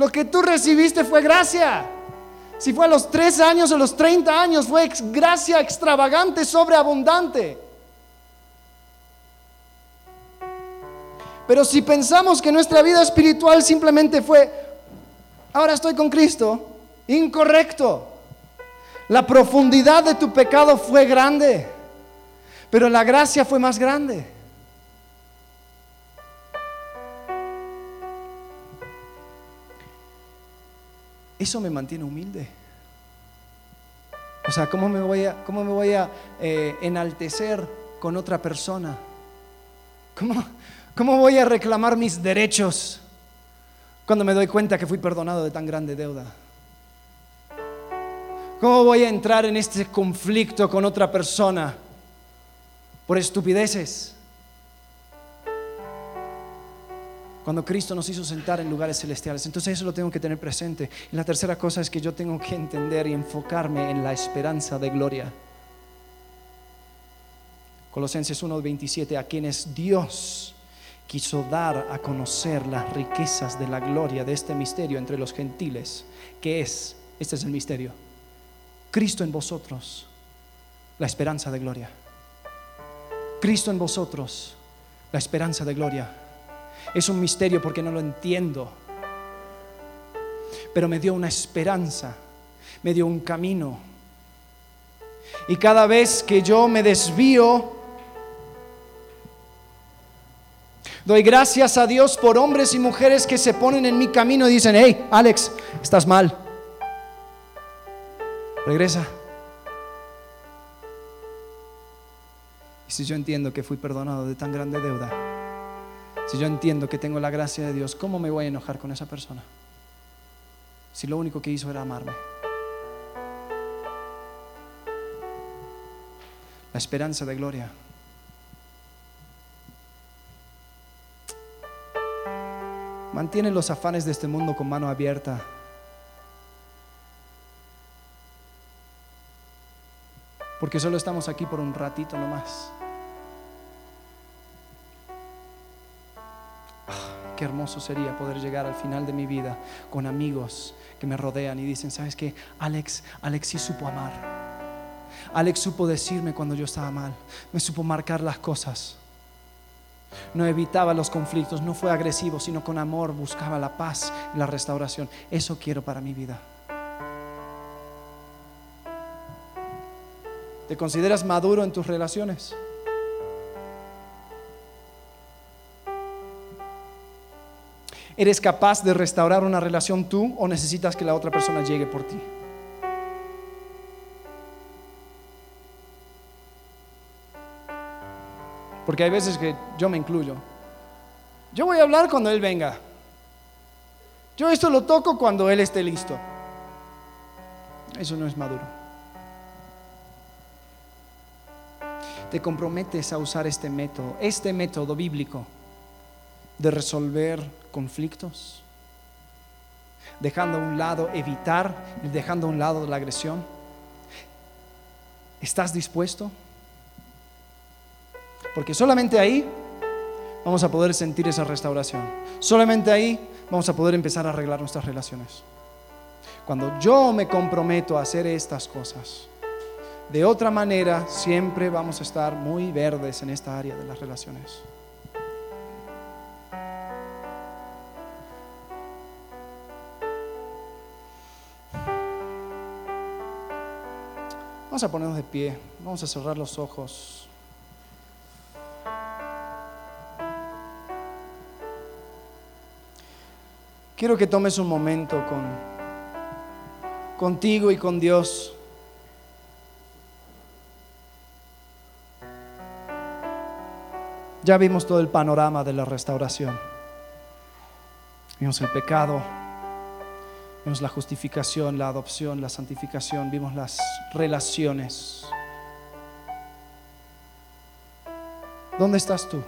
Lo que tú recibiste fue gracia. Si fue a los tres años o los 30 años, fue gracia extravagante, sobreabundante. Pero si pensamos que nuestra vida espiritual simplemente fue, ahora estoy con Cristo, incorrecto. La profundidad de tu pecado fue grande, pero la gracia fue más grande. Eso me mantiene humilde. O sea, ¿cómo me voy a, cómo me voy a eh, enaltecer con otra persona? ¿Cómo, ¿Cómo voy a reclamar mis derechos cuando me doy cuenta que fui perdonado de tan grande deuda? ¿Cómo voy a entrar en este conflicto con otra persona por estupideces? Cuando Cristo nos hizo sentar en lugares celestiales. Entonces eso lo tengo que tener presente. Y la tercera cosa es que yo tengo que entender y enfocarme en la esperanza de gloria. Colosenses 1:27, a quienes Dios quiso dar a conocer las riquezas de la gloria de este misterio entre los gentiles, que es, este es el misterio, Cristo en vosotros, la esperanza de gloria. Cristo en vosotros, la esperanza de gloria. Es un misterio porque no lo entiendo, pero me dio una esperanza, me dio un camino. Y cada vez que yo me desvío, doy gracias a Dios por hombres y mujeres que se ponen en mi camino y dicen, hey, Alex, estás mal. Regresa. Y si yo entiendo que fui perdonado de tan grande deuda, si yo entiendo que tengo la gracia de Dios, ¿cómo me voy a enojar con esa persona? Si lo único que hizo era amarme. La esperanza de gloria. Mantiene los afanes de este mundo con mano abierta. Porque solo estamos aquí por un ratito nomás. Qué hermoso sería poder llegar al final de mi vida con amigos que me rodean y dicen, ¿sabes qué? Alex, Alex sí supo amar. Alex supo decirme cuando yo estaba mal. Me supo marcar las cosas. No evitaba los conflictos, no fue agresivo, sino con amor buscaba la paz y la restauración. Eso quiero para mi vida. ¿Te consideras maduro en tus relaciones? ¿Eres capaz de restaurar una relación tú o necesitas que la otra persona llegue por ti? Porque hay veces que yo me incluyo. Yo voy a hablar cuando Él venga. Yo esto lo toco cuando Él esté listo. Eso no es maduro. te comprometes a usar este método, este método bíblico de resolver conflictos, dejando a un lado evitar dejando a un lado la agresión. ¿Estás dispuesto? Porque solamente ahí vamos a poder sentir esa restauración. Solamente ahí vamos a poder empezar a arreglar nuestras relaciones. Cuando yo me comprometo a hacer estas cosas, de otra manera, siempre vamos a estar muy verdes en esta área de las relaciones. Vamos a ponernos de pie, vamos a cerrar los ojos. Quiero que tomes un momento con contigo y con Dios. Ya vimos todo el panorama de la restauración. Vimos el pecado, vimos la justificación, la adopción, la santificación, vimos las relaciones. ¿Dónde estás tú?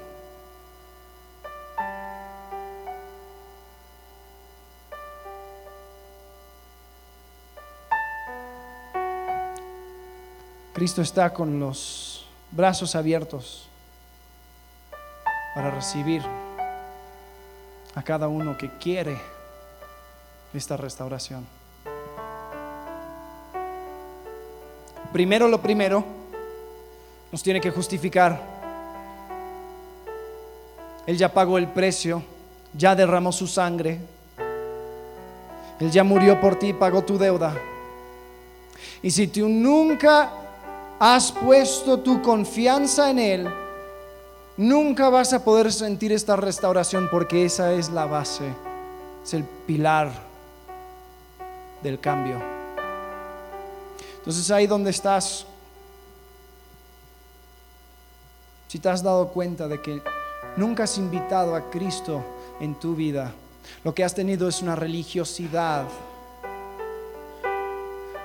Cristo está con los brazos abiertos para recibir a cada uno que quiere esta restauración. Primero lo primero, nos tiene que justificar. Él ya pagó el precio, ya derramó su sangre, Él ya murió por ti, pagó tu deuda. Y si tú nunca has puesto tu confianza en Él, nunca vas a poder sentir esta restauración porque esa es la base, es el pilar del cambio. Entonces ahí donde estás, si te has dado cuenta de que nunca has invitado a Cristo en tu vida, lo que has tenido es una religiosidad,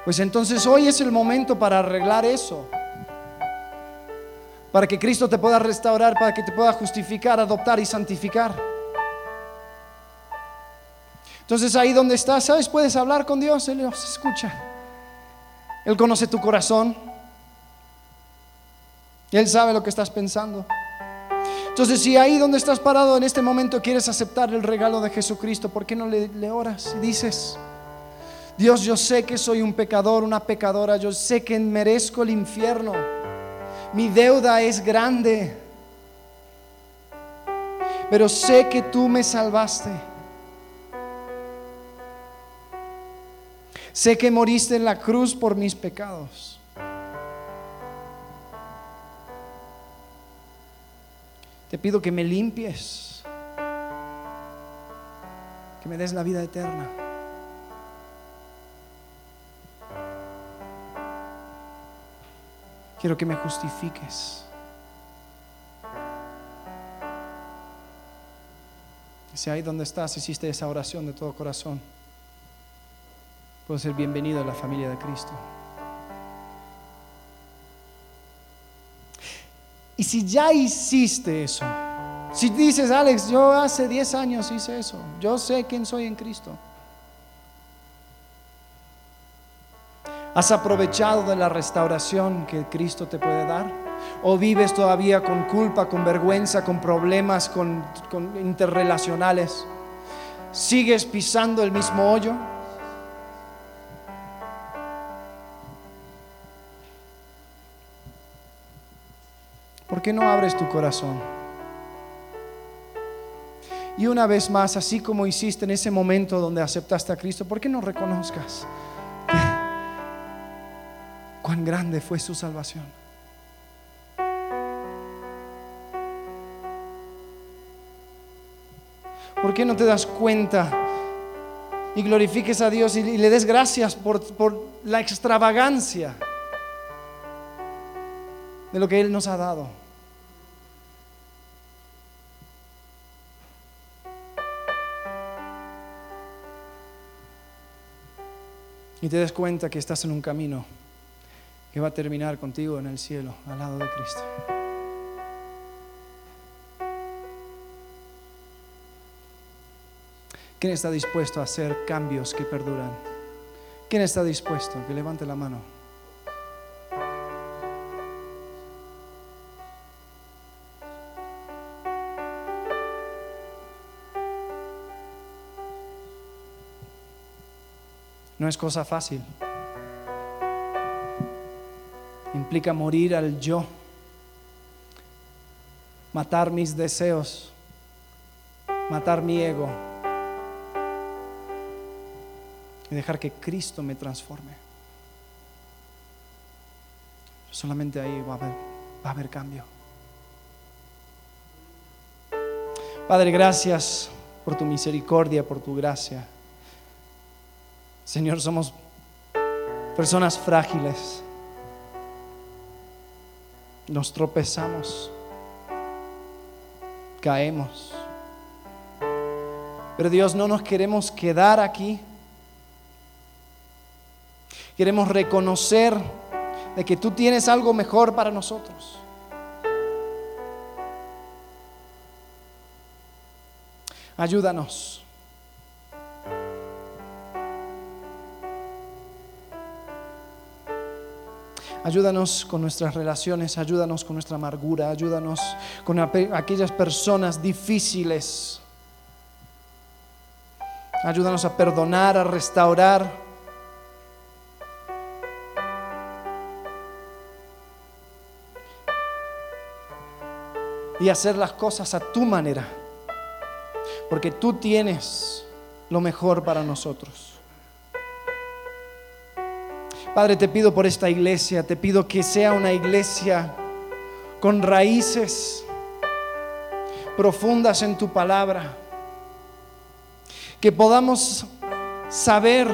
pues entonces hoy es el momento para arreglar eso. Para que Cristo te pueda restaurar, para que te pueda justificar, adoptar y santificar. Entonces ahí donde estás, ¿sabes? Puedes hablar con Dios, Él nos escucha. Él conoce tu corazón. Él sabe lo que estás pensando. Entonces, si ahí donde estás parado en este momento quieres aceptar el regalo de Jesucristo, ¿por qué no le, le oras y dices, Dios, yo sé que soy un pecador, una pecadora, yo sé que merezco el infierno. Mi deuda es grande, pero sé que tú me salvaste. Sé que moriste en la cruz por mis pecados. Te pido que me limpies, que me des la vida eterna. Quiero que me justifiques. Si ahí donde estás hiciste esa oración de todo corazón, puedes ser bienvenido a la familia de Cristo. Y si ya hiciste eso, si dices, Alex, yo hace 10 años hice eso, yo sé quién soy en Cristo. ¿Has aprovechado de la restauración que Cristo te puede dar? ¿O vives todavía con culpa, con vergüenza, con problemas con, interrelacionales? ¿Sigues pisando el mismo hoyo? ¿Por qué no abres tu corazón? Y una vez más, así como hiciste en ese momento donde aceptaste a Cristo, ¿por qué no reconozcas? cuán grande fue su salvación. ¿Por qué no te das cuenta y glorifiques a Dios y, le des gracias por, por la extravagancia de lo que Él nos ha dado? Y te des cuenta que estás en un camino que va a terminar contigo en el cielo, al lado de Cristo. ¿Quién está dispuesto a hacer cambios que perduran? ¿Quién está dispuesto? Que levante la mano. No es cosa fácil implica morir al yo, matar mis deseos, matar mi ego y dejar que Cristo me transforme. Solamente ahí va a haber, va a haber cambio. Padre, gracias por tu misericordia, por tu gracia. Señor, somos personas frágiles nos tropezamos, caemos. Pero Dios, no nos queremos quedar aquí. Queremos reconocer de que tú tienes algo mejor para nosotros. Ayúdanos Ayúdanos con nuestras relaciones, ayúdanos con nuestra amargura, ayúdanos con aquellas personas difíciles Ayúdanos a perdonar, a restaurar. Y hacer las cosas a tu manera. Porque tú tienes lo mejor para nosotros. Padre, te pido por esta iglesia, te pido que sea una iglesia con raíces profundas en tu palabra, que podamos saber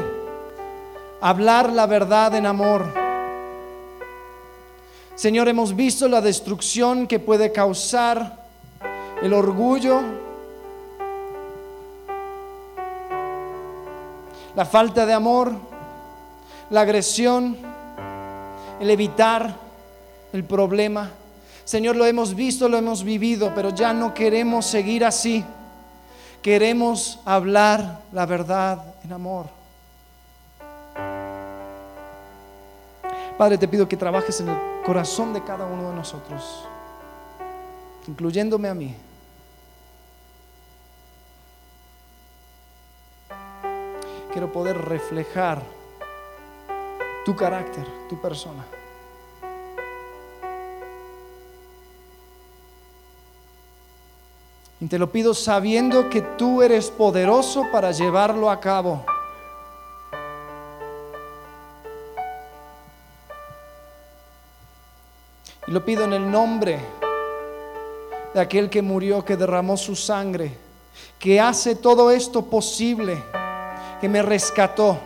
hablar la verdad en amor. Señor, hemos visto la destrucción que puede causar el orgullo, la falta de amor la agresión, el evitar el problema. Señor, lo hemos visto, lo hemos vivido, pero ya no queremos seguir así. Queremos hablar la verdad en amor. Padre, te pido que trabajes en el corazón de cada uno de nosotros, incluyéndome a mí. Quiero poder reflejar tu carácter, tu persona. Y te lo pido sabiendo que tú eres poderoso para llevarlo a cabo. Y lo pido en el nombre de aquel que murió, que derramó su sangre, que hace todo esto posible, que me rescató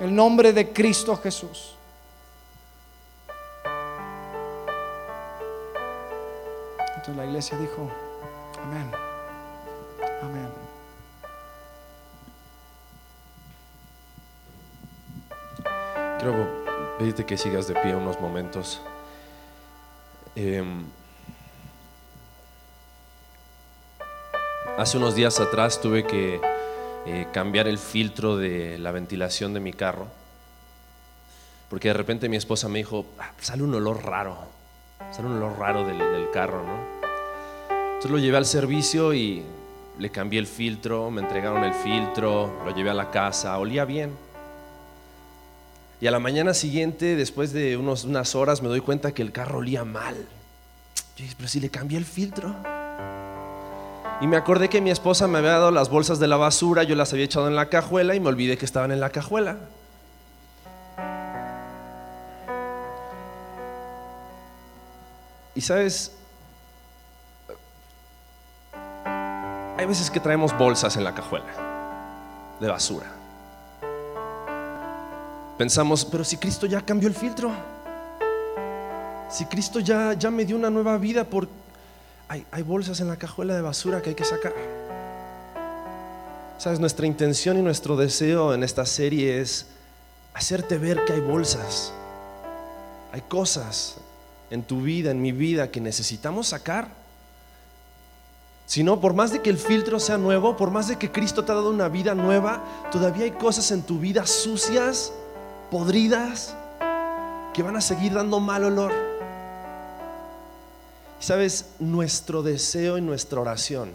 el nombre de Cristo Jesús. Entonces la iglesia dijo, amén, amén. Quiero pedirte que sigas de pie unos momentos. Em, hace unos días atrás tuve que eh, cambiar el filtro de la ventilación de mi carro. Porque de repente mi esposa me dijo, ah, sale un olor raro, sale un olor raro del, del carro, ¿no? Entonces lo llevé al servicio y le cambié el filtro, me entregaron el filtro, lo llevé a la casa, olía bien. Y a la mañana siguiente, después de unos, unas horas, me doy cuenta que el carro olía mal. Yo dije, pero si le cambié el filtro. Y me acordé que mi esposa me había dado las bolsas de la basura, yo las había echado en la cajuela y me olvidé que estaban en la cajuela. Y sabes, hay veces que traemos bolsas en la cajuela de basura. Pensamos, pero si Cristo ya cambió el filtro, si Cristo ya, ya me dio una nueva vida, ¿por hay, bolsas en la cajuela de basura que hay que sacar. Sabes, nuestra intención y nuestro deseo en esta serie es hacerte ver que hay bolsas, hay cosas en tu vida, en mi vida, que necesitamos sacar. Si no, por más de que el filtro sea nuevo, por más de que Cristo te ha dado una vida nueva, todavía hay cosas en tu vida sucias, podridas, que van a seguir dando mal olor. Sabes, nuestro deseo y nuestra oración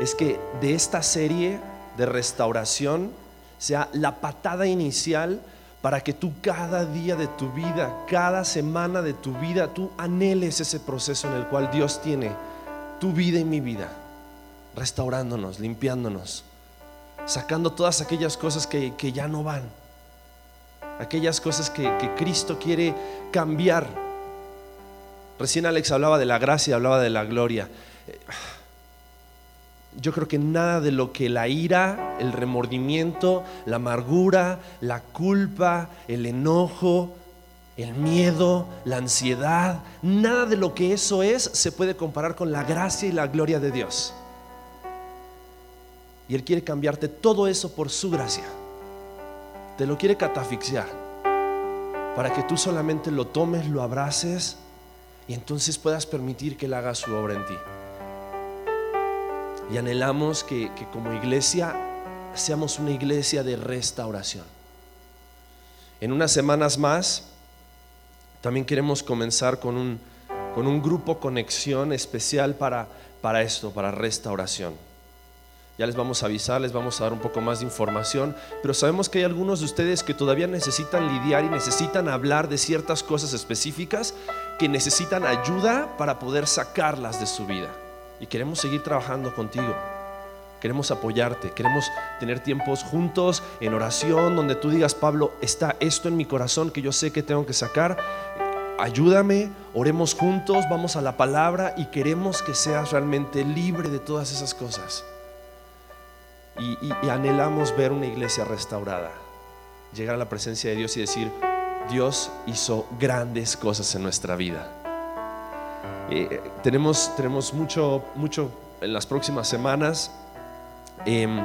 es que de esta serie de restauración sea la patada inicial para que tú cada día de tu vida, cada semana de tu vida, tú anheles ese proceso en el cual Dios tiene tu vida y mi vida, restaurándonos, limpiándonos, sacando todas aquellas cosas que, ya no van, aquellas cosas que, que Cristo quiere cambiar Recién Alex hablaba de la gracia, hablaba de la gloria. Yo creo que nada de lo que la ira, el remordimiento, la amargura, la culpa, el enojo, el miedo, la ansiedad, nada de lo que eso es se puede comparar con la gracia y la gloria de Dios. Y Él quiere cambiarte todo eso por su gracia. Te lo quiere catafixiar para que tú solamente lo tomes, lo abraces y entonces puedas permitir que Él haga su obra en ti. Y anhelamos que, como iglesia seamos una iglesia de restauración. En unas semanas más también queremos comenzar con un, con un grupo conexión especial para, para esto, para restauración. Ya les vamos a avisar, les vamos a dar un poco más de información, pero sabemos que hay algunos de ustedes que todavía necesitan lidiar y necesitan hablar de ciertas cosas específicas que necesitan ayuda para poder sacarlas de su vida. Y queremos seguir trabajando contigo. Queremos apoyarte, queremos tener tiempos juntos en oración donde tú digas, Pablo, está esto en mi corazón que yo sé que tengo que sacar. Ayúdame, oremos juntos, vamos a la palabra y queremos que seas realmente libre de todas esas cosas. Y, anhelamos ver una iglesia restaurada, llegar a la presencia de Dios y decir, Dios hizo grandes cosas en nuestra vida. Eh, tenemos, tenemos mucho, mucho en las próximas semanas Em,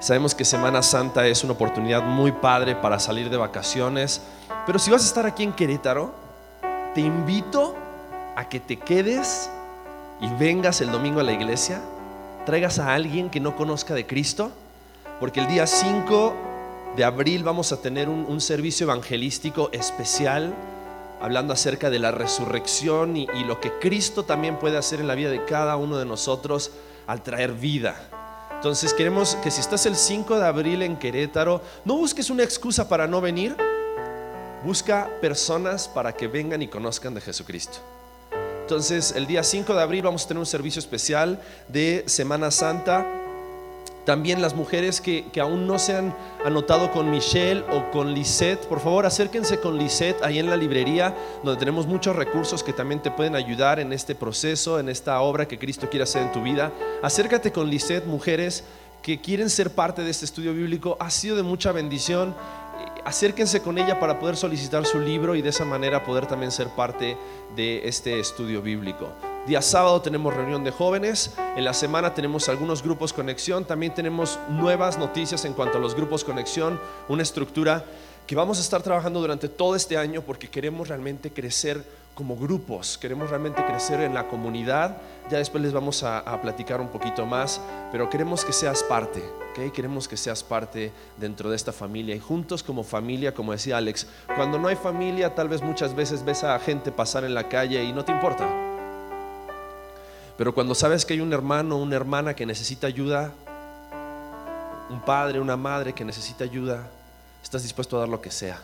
sabemos que Semana Santa es una oportunidad muy padre para salir de vacaciones, pero si vas a estar aquí en Querétaro, te invito a que te quedes y vengas el domingo a la iglesia, traigas a alguien que no conozca de Cristo, porque el día 5 de abril vamos a tener un, servicio evangelístico especial hablando acerca de la resurrección y lo que Cristo también puede hacer en la vida de cada uno de nosotros al traer vida. Entonces queremos que si estás el 5 de abril en Querétaro, no busques una excusa para no venir, busca personas para que vengan y conozcan de Jesucristo. Entonces el día 5 de abril vamos a tener un servicio especial de Semana Santa también las mujeres que, aún no se han anotado con Michelle o con Lisette, por favor acérquense con Lisette ahí en la librería, donde tenemos muchos recursos que también te pueden ayudar en este proceso, en esta obra que Cristo quiere hacer en tu vida. Acércate con Lisette, mujeres que quieren ser parte de este estudio bíblico. Ha sido de mucha bendición acérquense con ella para poder solicitar su libro y de esa manera poder también ser parte de este estudio bíblico. Día sábado tenemos reunión de jóvenes, en la semana tenemos algunos grupos conexión, también tenemos nuevas noticias en cuanto a los grupos conexión, una estructura que vamos a estar trabajando durante todo este año porque queremos realmente crecer como grupos, queremos realmente crecer en la comunidad. Ya después les vamos a, platicar un poquito más, pero queremos que seas parte, ¿okay? queremos que seas parte dentro de esta familia y juntos como familia, como decía Alex, cuando no hay familia tal vez muchas veces ves a gente pasar en la calle y no te importa. Pero cuando sabes que hay un hermano, una hermana que necesita ayuda, un padre, una madre que necesita ayuda, estás dispuesto a dar lo que sea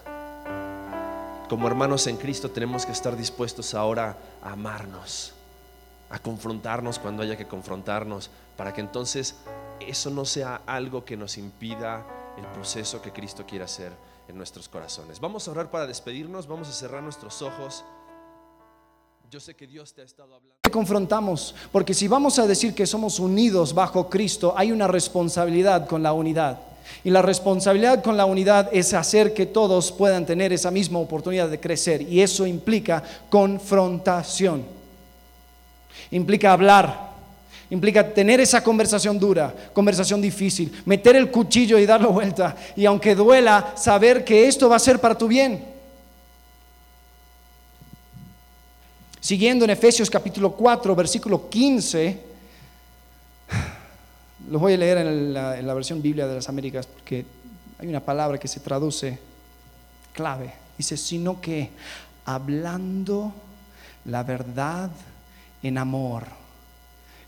como hermanos en Cristo tenemos que estar dispuestos ahora a amarnos, a confrontarnos cuando haya que confrontarnos, para que entonces eso no sea algo que nos impida el proceso que Cristo quiere hacer en nuestros corazones. Vamos a orar para despedirnos, vamos a cerrar nuestros ojos. Yo sé que Dios te ha estado hablando. Confrontamos, porque si vamos a decir que somos unidos bajo Cristo, hay una responsabilidad con la unidad. Y la responsabilidad con la unidad es hacer que todos puedan tener esa misma oportunidad de crecer. Y eso implica confrontación. Implica hablar. Implica tener esa conversación dura, conversación difícil, meter el cuchillo y darlo vuelta. Y aunque duela, saber que esto va a ser para tu bien. Siguiendo en Efesios capítulo 4, versículo 15 los voy a leer en la, versión Biblia de las Américas porque hay una palabra que se traduce clave. Dice, sino que hablando la verdad en amor,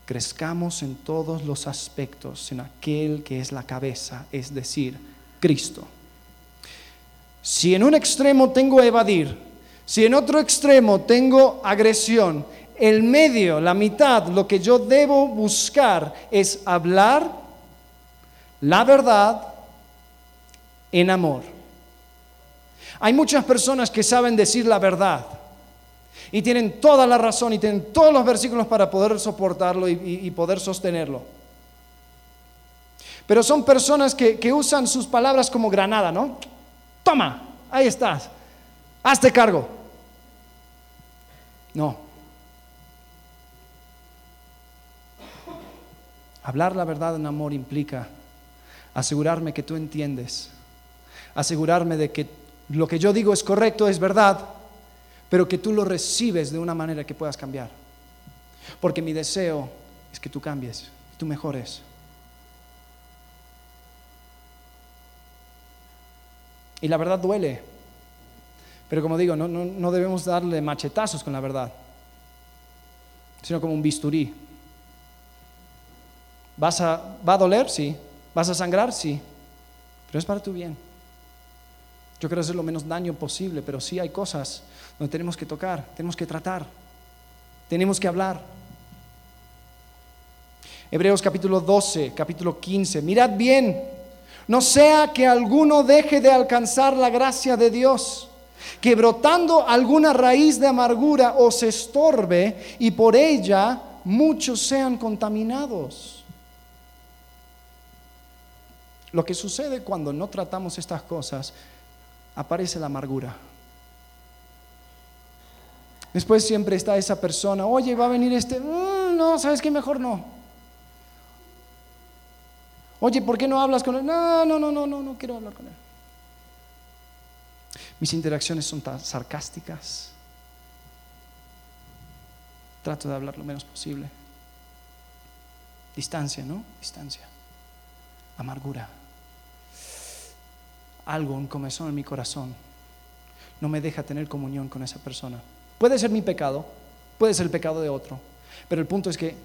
crezcamos en todos los aspectos en aquel que es la cabeza, es decir, Cristo. Si en un extremo tengo evadir, si en otro extremo tengo agresión, el medio, la mitad, lo que yo debo buscar es hablar la verdad en amor. Hay muchas personas que saben decir la verdad y tienen toda la razón y tienen todos los versículos para poder soportarlo y, poder sostenerlo. Pero son personas que, que usan sus palabras como granada, ¿no? Toma, ahí estás, hazte cargo. No, Hablar la verdad en amor implica asegurarme que tú entiendes, asegurarme de que lo que yo digo es correcto, es verdad, pero que tú lo recibes de una manera que puedas cambiar. Porque mi deseo es que tú cambies, tú mejores. Y la verdad duele. Pero como digo, no, no debemos darle machetazos con la verdad, sino como un bisturí ¿Vas a, ¿Va a doler? Sí. ¿Vas a sangrar? Sí. Pero es para tu bien. Yo quiero hacer lo menos daño posible, pero sí hay cosas donde tenemos que tocar, tenemos que tratar, tenemos que hablar. Hebreos capítulo 12, capítulo 15. Mirad bien, no sea que alguno deje de alcanzar la gracia de Dios, que brotando alguna raíz de amargura os estorbe y por ella muchos sean contaminados. Lo que sucede cuando no tratamos estas cosas, aparece la amargura. Después siempre está esa persona, oye, va a venir este, mm, no, ¿sabes qué? Mejor no. Oye, ¿por qué no hablas con él? No, no, no, no, no, no quiero hablar con él. Mis interacciones son tan sarcásticas. Trato de hablar lo menos posible. Distancia, ¿no? Distancia. Amargura. Algo, un comezón en mi corazón, no me deja tener comunión con esa persona. Puede ser mi pecado, puede ser el pecado de otro, pero el punto es que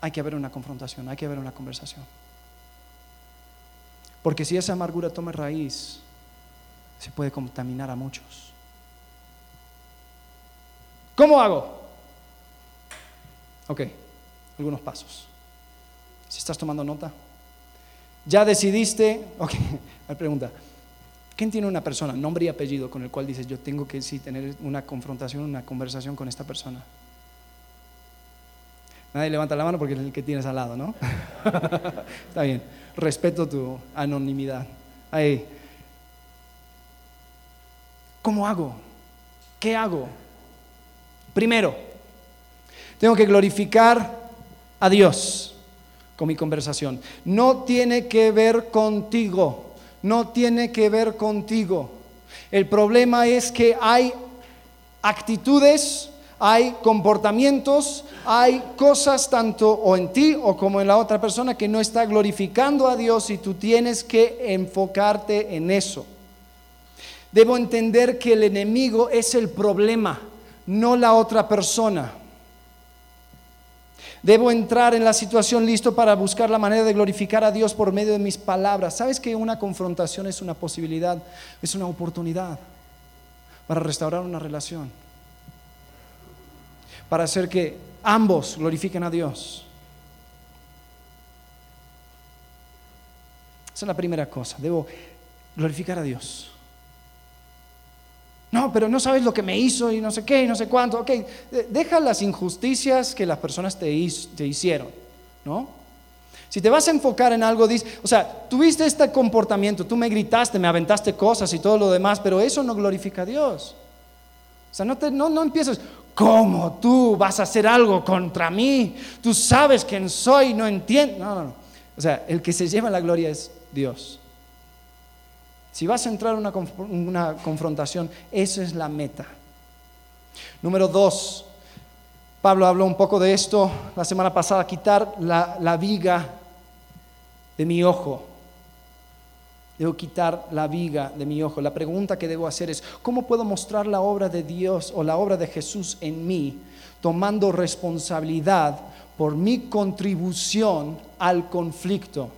hay que haber una confrontación, hay que haber una conversación. Porque si esa amargura toma raíz, se puede contaminar a muchos. ¿Cómo hago? Ok, algunos pasos. Si estás tomando nota, ya decidiste, ok, hay pregunta. ¿Quién tiene una persona, nombre y apellido, con el cual dices, yo tengo que sí tener una confrontación, una conversación con esta persona? Nadie levanta la mano porque es el que tienes al lado, ¿no? Está bien, respeto tu anonimidad. Ahí. ¿Cómo hago? ¿Qué hago? Primero, tengo que glorificar a Dios con mi conversación. No tiene que ver contigo, no tiene que ver contigo. El problema es que hay actitudes, hay comportamientos, hay cosas tanto o en ti o como en la otra persona que no está glorificando a Dios y tú tienes que enfocarte en eso. Debo entender que el enemigo es el problema, no la otra persona. Debo entrar en la situación listo para buscar la manera de glorificar a Dios por medio de mis palabras. ¿Sabes que una confrontación es una posibilidad, es una oportunidad para restaurar una relación? Para hacer que ambos glorifiquen a Dios. Esa es la primera cosa. Debo glorificar a Dios. No, pero no sabes lo que me hizo y no sé qué y no sé cuánto. Ok, deja las injusticias que las personas te, hicieron, ¿no? Si te vas a enfocar en algo, dice, o sea, tuviste este comportamiento, tú me gritaste, me aventaste cosas y todo lo demás, pero eso no glorifica a Dios. O sea, no, te, no, no empieces, ¿cómo tú vas a hacer algo contra mí? Tú sabes quién soy, no entiendo. No, no, no. O sea, el que se lleva la gloria es Dios. Si vas a entrar en una, confrontación, esa es la meta. Número dos, Pablo habló un poco de esto la semana pasada, quitar la, la viga de mi ojo. Debo quitar la viga de mi ojo. La pregunta que debo hacer es, ¿cómo puedo mostrar la obra de Dios o la obra de Jesús en mí, tomando responsabilidad por mi contribución al conflicto?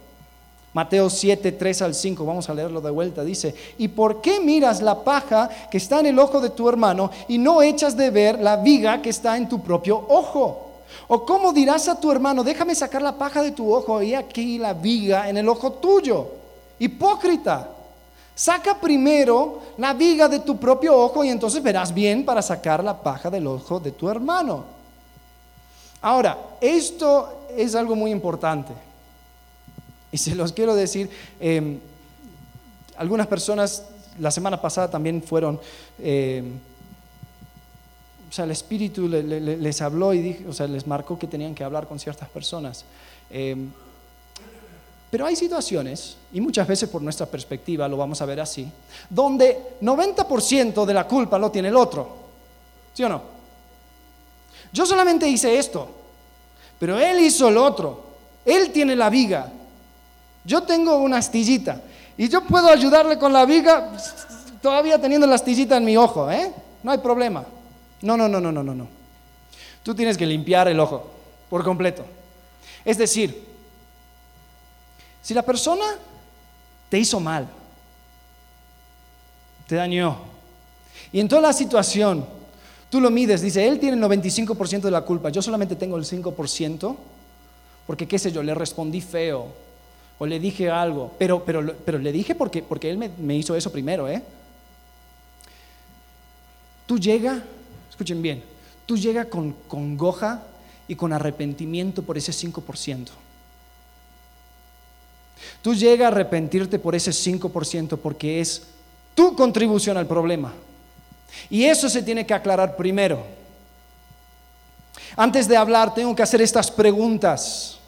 Mateo 7, 3 al 5, vamos a leerlo de vuelta, dice, ¿y por qué miras la paja que está en el ojo de tu hermano y no echas de ver la viga que está en tu propio ojo? ¿O cómo dirás a tu hermano, déjame sacar la paja de tu ojo y aquí la viga en el ojo tuyo? Hipócrita, saca primero la viga de tu propio ojo y entonces verás bien para sacar la paja del ojo de tu hermano. Ahora, esto es algo muy importante. Y se los quiero decir, em, algunas personas la semana pasada también fueron, em, o sea, el Espíritu les habló y dijo, o sea, les marcó que tenían que hablar con ciertas personas. Em, pero hay situaciones, y muchas veces por nuestra perspectiva lo vamos a ver así, donde 90% de la culpa lo tiene el otro. ¿Sí o no? Yo solamente hice esto, pero él hizo el otro. Él tiene la viga. Yo tengo una astillita y yo puedo ayudarle con la viga todavía teniendo la astillita en mi ojo, ¿eh? No hay problema. No, no, no, no, no, no, no. Tú tienes que limpiar el ojo por completo. Es decir, Si la persona te hizo mal, te dañó, y en toda la situación tú lo mides, dice, él tiene el 95% de la culpa, yo solamente tengo el 5%, porque qué sé yo, le respondí feo, o le dije algo, pero, pero, pero le dije porque, porque él me, me hizo eso primero, ¿eh? Tú llega, escuchen bien, tú llega con congoja y con arrepentimiento por ese 5%. Tú llega a arrepentirte por ese 5% porque es tu contribución al problema. Y eso se tiene que aclarar primero. Antes de hablar, tengo que hacer estas preguntas.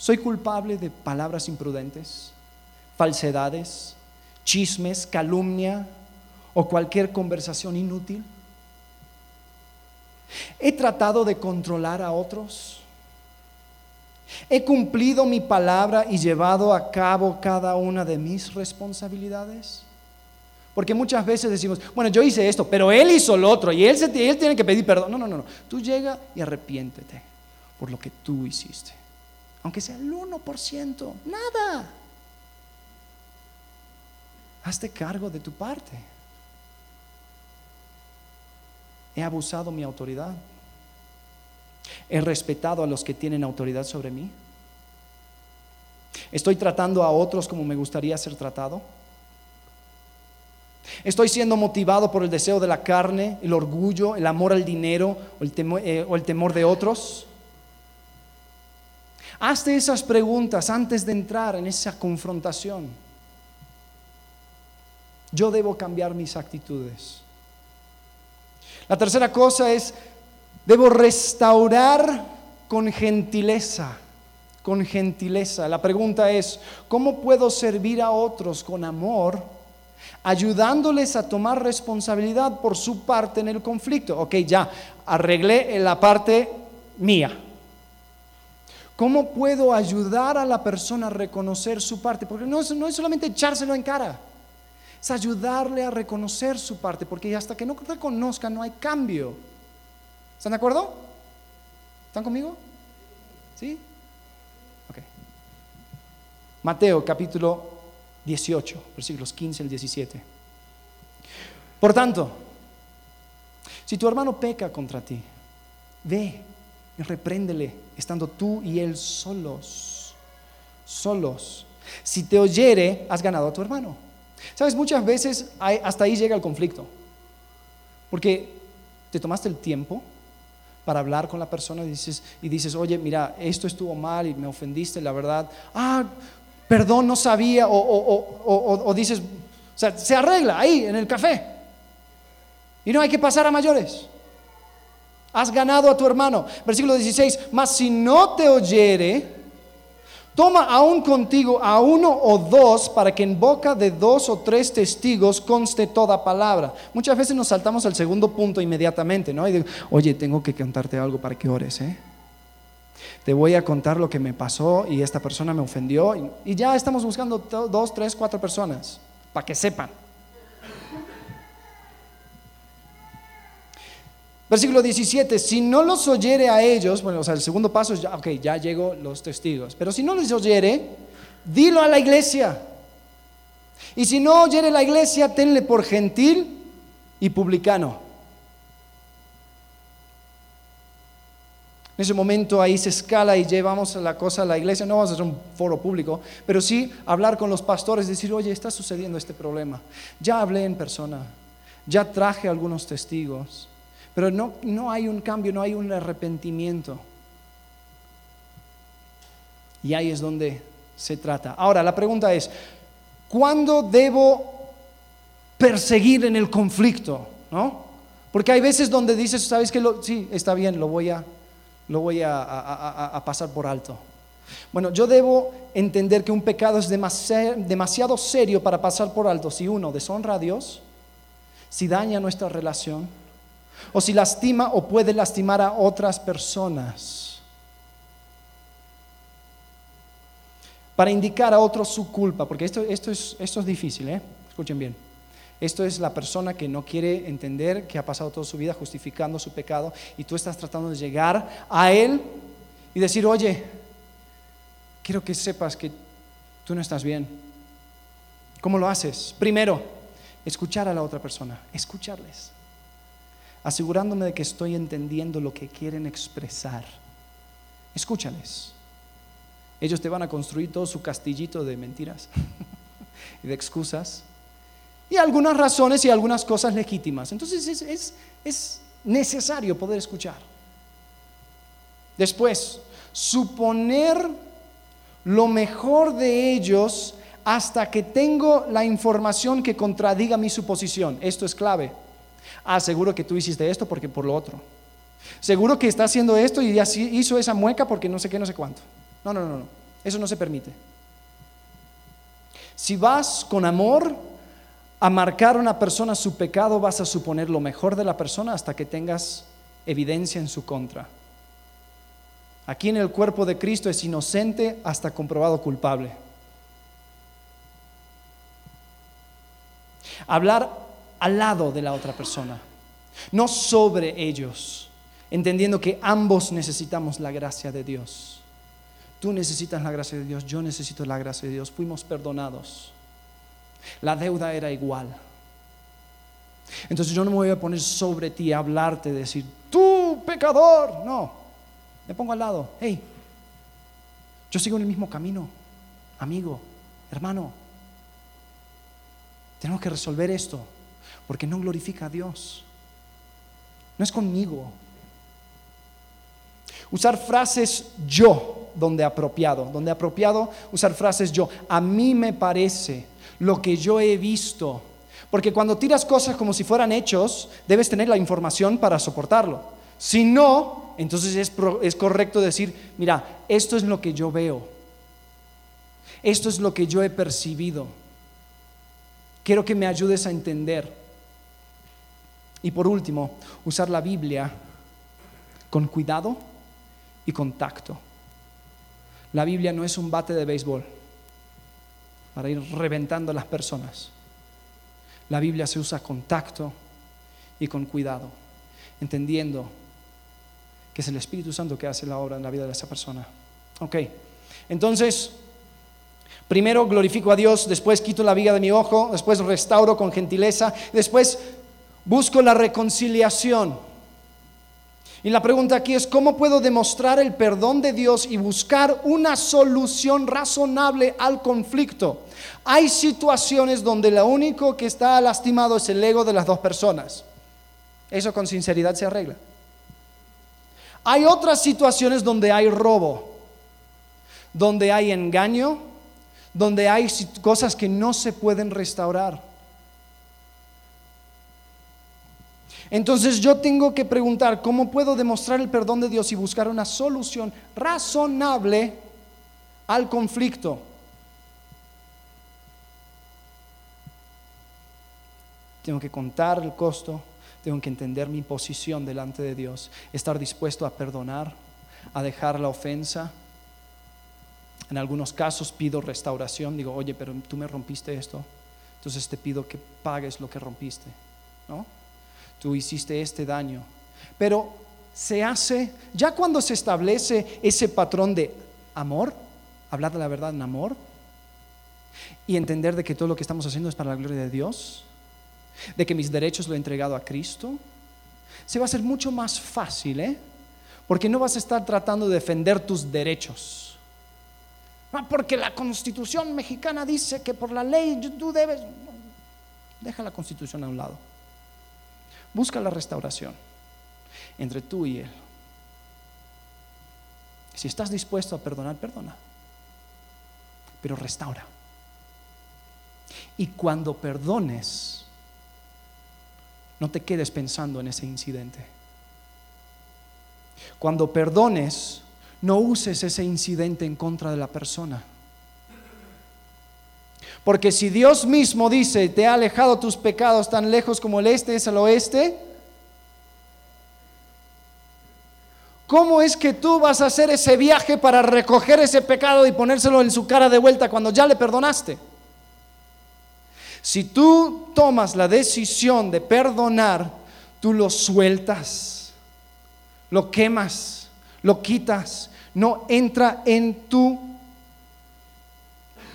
¿Soy culpable de palabras imprudentes, falsedades, chismes, calumnia o cualquier conversación inútil? ¿He tratado de controlar a otros? ¿He cumplido mi palabra y llevado a cabo cada una de mis responsabilidades? Porque muchas veces decimos, bueno, yo hice esto, pero él hizo lo otro y él, tiene que pedir perdón. No, no, no, no. Tú llega y arrepiéntete por lo que tú hiciste aunque sea el 1%, nada. Hazte cargo de tu parte. He abusado mi autoridad. He respetado a los que tienen autoridad sobre mí. Estoy tratando a otros como me gustaría ser tratado. Estoy siendo motivado por el deseo de la carne, el orgullo, el amor al dinero o el temor, eh, o el temor de otros. Hazte esas preguntas antes de entrar en esa confrontación. Yo debo cambiar mis actitudes. La tercera cosa es, debo restaurar con gentileza, con gentileza. La pregunta es, ¿cómo puedo servir a otros con amor, ayudándoles a tomar responsabilidad por su parte en el conflicto? Ok, ya, arreglé la parte mía ¿Cómo puedo ayudar a la persona a reconocer su parte? Porque no es, no es solamente echárselo en cara, es ayudarle a reconocer su parte, porque hasta que no reconozca no hay cambio. ¿Están de acuerdo? ¿Están conmigo? ¿Sí? Ok. Mateo capítulo 18, versículos 15 al 17. Por tanto, si tu hermano peca contra ti, ve y repréndele, estando tú y él solos, solos. Si te oyere, has ganado a tu hermano. Sabes, muchas veces hasta ahí llega el conflicto, porque te tomaste el tiempo para hablar con la persona y dices, y dices, oye, mira, esto estuvo mal y me ofendiste, la verdad. Ah, perdón, no sabía, o, o, o dices, o sea, se arregla ahí en el café. Y no hay que pasar a mayores. Has ganado a tu hermano. Versículo 16, mas si no te oyere, toma aún contigo a uno o dos para que en boca de dos o tres testigos conste toda palabra. Muchas veces nos saltamos al segundo punto inmediatamente, ¿no? Y digo, oye, tengo que contarte algo para que ores, ¿eh? Te voy a contar lo que me pasó y esta persona me ofendió y, y ya estamos buscando dos, tres, cuatro personas para que sepan. Versículo 17, si no los oyere a ellos, bueno, o sea, el segundo paso es, ya, ok, ya llegó los testigos, pero si no les oyere, dilo a la iglesia. Y si no oyere la iglesia, tenle por gentil y publicano. En ese momento ahí se escala y llevamos la cosa a la iglesia, no vamos a hacer un foro público, pero sí hablar con los pastores, decir, oye, está sucediendo este problema. Ya hablé en persona, ya traje algunos testigos. Pero no, no hay un cambio, no hay un arrepentimiento. Y ahí es donde se trata. Ahora, la pregunta es, ¿cuándo debo perseguir en el conflicto? ¿No? Porque hay veces donde dices, ¿sabes que Sí, está bien, lo voy, a, lo voy a, pasar por alto. Bueno, yo debo entender que un pecado es demasiado serio para pasar por alto si uno deshonra a Dios, si daña nuestra relación, o si lastima o puede lastimar a otras personas. Para indicar a otros su culpa, porque esto, esto, es, esto es difícil, ¿eh? escuchen bien. Esto es la persona que no quiere entender que ha pasado toda su vida justificando su pecado y tú estás tratando de llegar a él y decir, oye, quiero que sepas que tú no estás bien. ¿Cómo lo haces? Primero, escuchar a la otra persona, escucharles, asegurándome de que estoy entendiendo lo que quieren expresar. Escúchales. Ellos te van a construir todo su castillito de mentiras y de excusas y algunas razones y algunas cosas legítimas. Entonces es, es necesario poder escuchar. Después, suponer lo mejor de ellos hasta que tengo la información que contradiga mi suposición. Esto es clave. Ah, seguro que tú hiciste esto porque por lo otro. Seguro que está haciendo esto y así hizo esa mueca porque no sé qué, no sé cuánto. No, no, no, no. Eso no se permite. Si vas con amor a marcar a una persona su pecado, vas a suponer lo mejor de la persona hasta que tengas evidencia en su contra. Aquí en el cuerpo de Cristo es inocente hasta comprobado culpable. Hablar al lado de la otra persona, no sobre ellos, entendiendo que ambos necesitamos la gracia de Dios. Tú necesitas la gracia de Dios, yo necesito la gracia de Dios. Fuimos perdonados. La deuda era igual. Entonces yo no me voy a poner sobre ti a hablarte, decir, tú pecador. No, me pongo al lado. Hey, yo sigo en el mismo camino, amigo, hermano. Tenemos que resolver esto, porque no glorifica a Dios. No es conmigo. Usar frases yo donde apropiado. Donde apropiado, usar frases yo. A mí me parece lo que yo he visto. Porque cuando tiras cosas como si fueran hechos, debes tener la información para soportarlo. Si no, entonces es, es correcto decir, mira, esto es lo que yo veo. Esto es lo que yo he percibido. Quiero que me ayudes a entender. Y por último, usar la Biblia con cuidado y con tacto. La Biblia no es un bate de béisbol para ir reventando a las personas. La Biblia se usa con tacto y con cuidado, entendiendo que es el Espíritu Santo que hace la obra en la vida de esa persona. Ok, entonces, primero glorifico a Dios, después quito la viga de mi ojo, después restauro con gentileza, después busco la reconciliación. Y la pregunta aquí es, ¿cómo puedo demostrar el perdón de Dios y buscar una solución razonable al conflicto? Hay situaciones donde lo único que está lastimado es el ego de las dos personas. Eso con sinceridad se arregla. Hay otras situaciones donde hay robo, donde hay engaño, donde hay cosas que no se pueden restaurar. Entonces yo tengo que preguntar, ¿cómo puedo demostrar el perdón de Dios y buscar una solución razonable al conflicto? Tengo que contar el costo, tengo que entender mi posición delante de Dios, estar dispuesto a perdonar, a dejar la ofensa. En algunos casos pido restauración, digo, oye, pero tú me rompiste esto, entonces te pido que pagues lo que rompiste, ¿no? Tú hiciste este daño. Pero se hace, ya cuando se establece ese patrón de amor, hablar de la verdad en amor, y entender de que todo lo que estamos haciendo es para la gloria de Dios, de que mis derechos lo he entregado a Cristo, se va a hacer mucho más fácil, ¿eh? Porque no vas a estar tratando de defender tus derechos. Ah, porque la constitución mexicana dice que por la ley tú debes... Deja la constitución a un lado. Busca la restauración entre tú y Él. Si estás dispuesto a perdonar, perdona. Pero restaura. Y cuando perdones, no te quedes pensando en ese incidente. Cuando perdones, no uses ese incidente en contra de la persona. Porque si Dios mismo dice, te ha alejado tus pecados tan lejos como el este es el oeste, ¿cómo es que tú vas a hacer ese viaje para recoger ese pecado y ponérselo en su cara de vuelta cuando ya le perdonaste? Si tú tomas la decisión de perdonar, tú lo sueltas, lo quemas, lo quitas, no entra en tu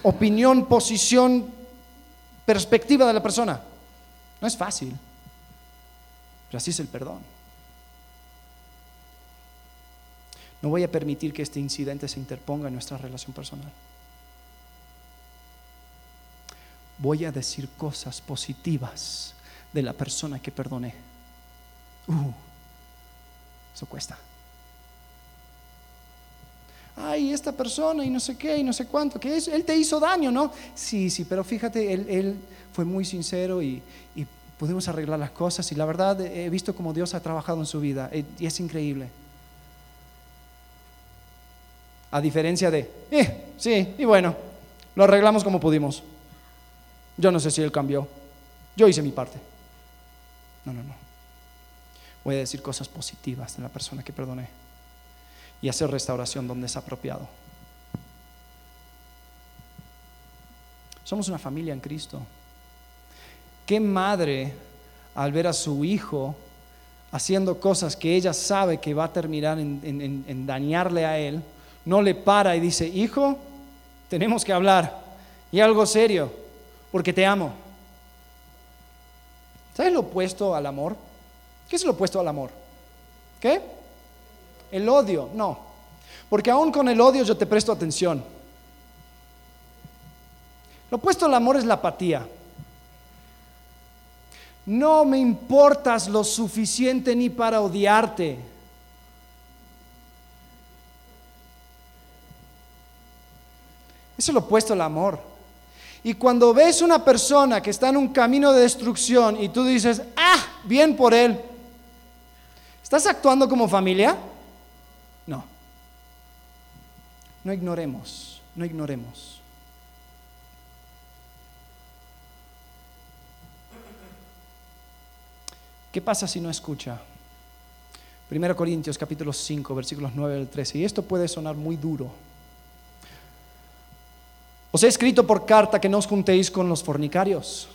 opinión, posición, perspectiva de la persona. No es fácil, pero así es el perdón. No voy a permitir que este incidente se interponga en nuestra relación personal. Voy a decir cosas positivas de la persona que perdoné. Uh, eso cuesta. Ay, esta persona y no sé qué y no sé cuánto, que es, él te hizo daño, ¿no? Sí, sí, pero fíjate, él, fue muy sincero y, pudimos arreglar las cosas y la verdad he visto cómo Dios ha trabajado en su vida y es increíble. A diferencia de, eh, sí, y bueno, lo arreglamos como pudimos. Yo no sé si él cambió. Yo hice mi parte. No, no, no. Voy a decir cosas positivas de la persona que perdoné y hacer restauración donde es apropiado. Somos una familia en Cristo. ¿Qué madre al ver a su hijo haciendo cosas que ella sabe que va a terminar en, dañarle a él, no le para y dice, hijo, tenemos que hablar y algo serio, porque te amo? ¿Sabes lo opuesto al amor? ¿Qué es lo opuesto al amor? ¿Qué? El odio, no. Porque aún con el odio yo te presto atención. Lo opuesto al amor es la apatía. No me importas lo suficiente ni para odiarte. Eso es lo opuesto al amor. Y cuando ves una persona que está en un camino de destrucción y tú dices, ah, bien por él, ¿estás actuando como familia? No. No ignoremos, no ignoremos. ¿Qué pasa si no escucha? 1 Corintios capítulo 5, versículos 9 al 13. Y esto puede sonar muy duro. Os he escrito por carta que no os juntéis con los fornicarios.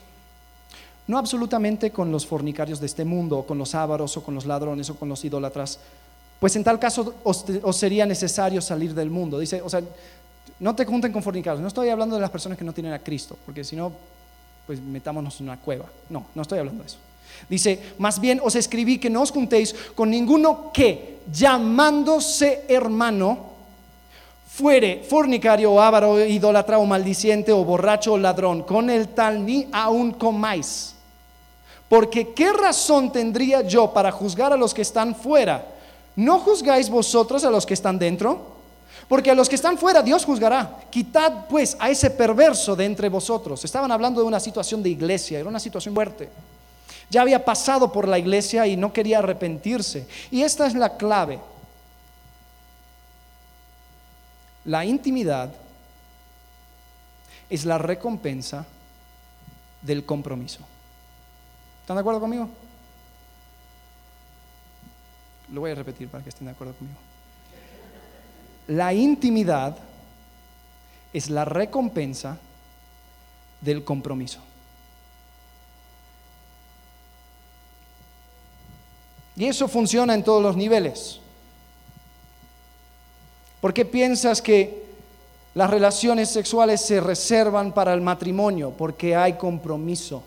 No absolutamente con los fornicarios de este mundo, o con los ávaros, o con los ladrones, o con los idólatras, pues en tal caso os, sería necesario salir del mundo. Dice, o sea, no te junten con fornicarios. No estoy hablando de las personas que no tienen a Cristo, porque si no, pues metámonos en una cueva. No, no estoy hablando de eso. Dice, más bien os escribí que no os juntéis con ninguno que, llamándose hermano, fuere fornicario o avaro, idólatra o maldiciente o borracho o ladrón, con el tal ni aún comáis. Porque ¿qué razón tendría yo para juzgar a los que están fuera? ¿No juzgáis vosotros a los que están dentro? Porque a los que están fuera Dios juzgará. Quitad pues a ese perverso de entre vosotros. Estaban hablando de una situación de iglesia, era una situación fuerte. Ya había pasado por la iglesia y no quería arrepentirse. Y esta es la clave. La intimidad es la recompensa del compromiso. ¿Están de acuerdo conmigo? Lo voy a repetir para que estén de acuerdo conmigo. La intimidad es la recompensa del compromiso. Y eso funciona en todos los niveles. ¿Por qué piensas que las relaciones sexuales se reservan para el matrimonio? Porque hay compromiso,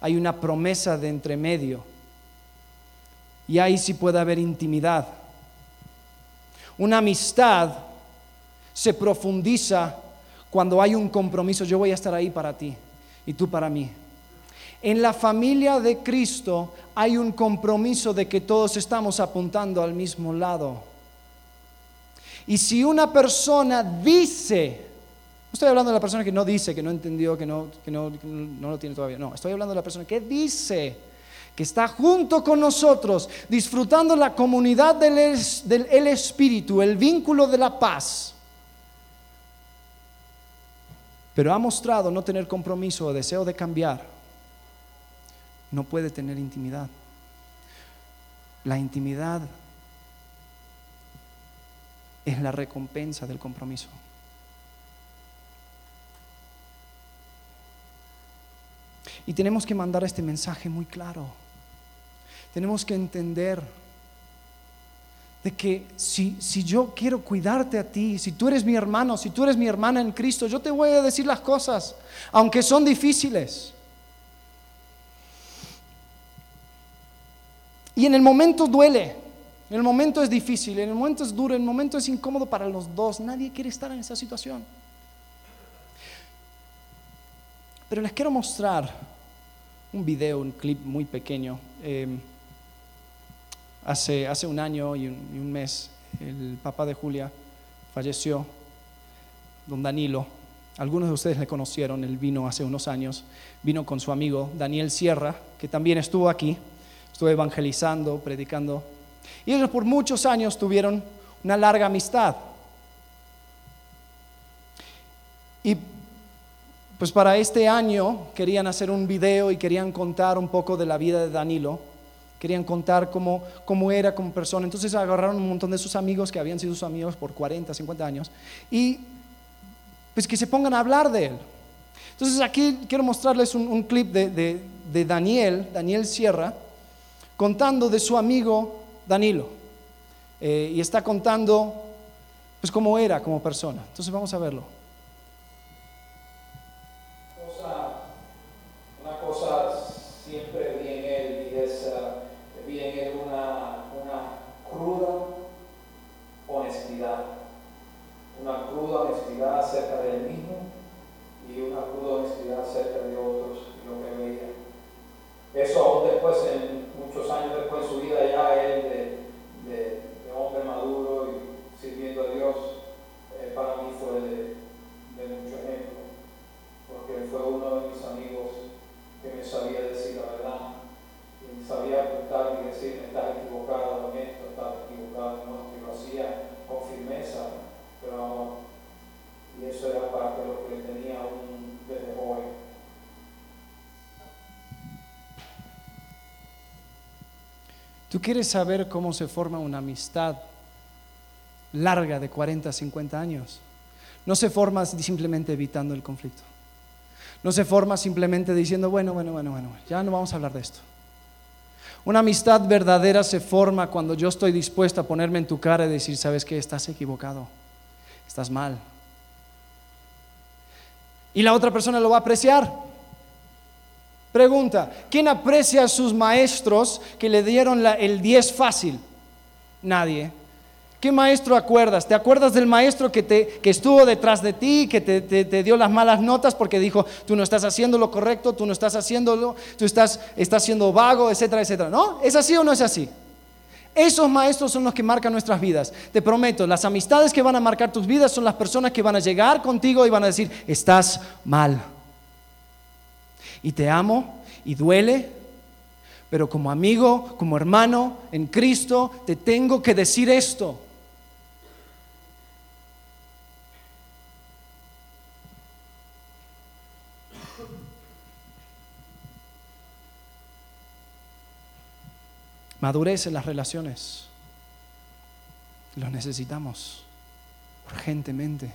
hay una promesa de entremedio. Y ahí sí puede haber intimidad. Una amistad se profundiza cuando hay un compromiso. Yo voy a estar ahí para ti y tú para mí. En la familia de Cristo hay un compromiso de que todos estamos apuntando al mismo lado. Y si una persona dice, no estoy hablando de la persona que no dice, que no entendió, que no, no, lo tiene todavía, no, estoy hablando de la persona que dice, que está junto con nosotros, disfrutando la comunidad del, del Espíritu, el vínculo de la paz, pero ha mostrado no tener compromiso o deseo de cambiar, no puede tener intimidad. La intimidad es la recompensa del compromiso. Y tenemos que mandar este mensaje muy claro. Tenemos que entender de que si, si yo quiero cuidarte a ti, si tú eres mi hermano, si tú eres mi hermana en Cristo, yo te voy a decir las cosas, aunque son difíciles. Y en el momento duele, en el momento es difícil, en el momento es duro, en el momento es incómodo para los dos. Nadie quiere estar en esa situación. Pero les quiero mostrar un video, un clip muy pequeño. Em, hace, un año y un, mes, el papá de Julia falleció, don Danilo. Algunos de ustedes le conocieron, él vino hace unos años, vino con su amigo Daniel Sierra, que también estuvo aquí, estuvo evangelizando, predicando. Y ellos por muchos años tuvieron una larga amistad. Y pues para este año querían hacer un video y querían contar un poco de la vida de Danilo. Querían contar cómo, cómo era como persona. Entonces agarraron un montón de sus amigos que habían sido sus amigos por 40, 50 años y pues que se pongan a hablar de él. Entonces aquí quiero mostrarles un, clip de, de, Daniel, Daniel Sierra, contando de su amigo Danilo. Eh, y está contando pues cómo era como persona. Entonces vamos a verlo. Eso aún después, en, muchos años después de su vida, ya él de, de, hombre maduro y sirviendo a Dios, eh, para mí fue de, de, mucho ejemplo, porque fue uno de mis amigos que me sabía decir la verdad, y sabía apuntar y decirme, estás equivocado en esto, estás equivocado en esto, y lo hacía con firmeza, pero y eso era parte de lo que tenía un, desde joven. ¿Tú quieres saber cómo se forma una amistad larga de 40, 50 años? No se forma simplemente evitando el conflicto. No se forma simplemente diciendo, bueno, bueno, bueno, bueno, ya no vamos a hablar de esto. Una amistad verdadera se forma cuando yo estoy dispuesto a ponerme en tu cara y decir, sabes que estás equivocado, estás mal. Y la otra persona lo va a apreciar. Pregunta, ¿quién aprecia a sus maestros que le dieron el 10 fácil? Nadie. ¿Qué maestro acuerdas? ¿Te acuerdas del maestro que, te, que estuvo detrás de ti, que te, te, dio las malas notas porque dijo, tú no estás haciendo lo correcto, tú no estás haciéndolo, tú estás, estás siendo vago, etcétera, etcétera? ¿No? ¿Es así o no es así? Esos maestros son los que marcan nuestras vidas. Te prometo, las amistades que van a marcar tus vidas son las personas que van a llegar contigo y van a decir, estás mal y te amo y duele, pero como amigo, como hermano en Cristo, te tengo que decir esto. Madurez en las relaciones. Lo necesitamos urgentemente.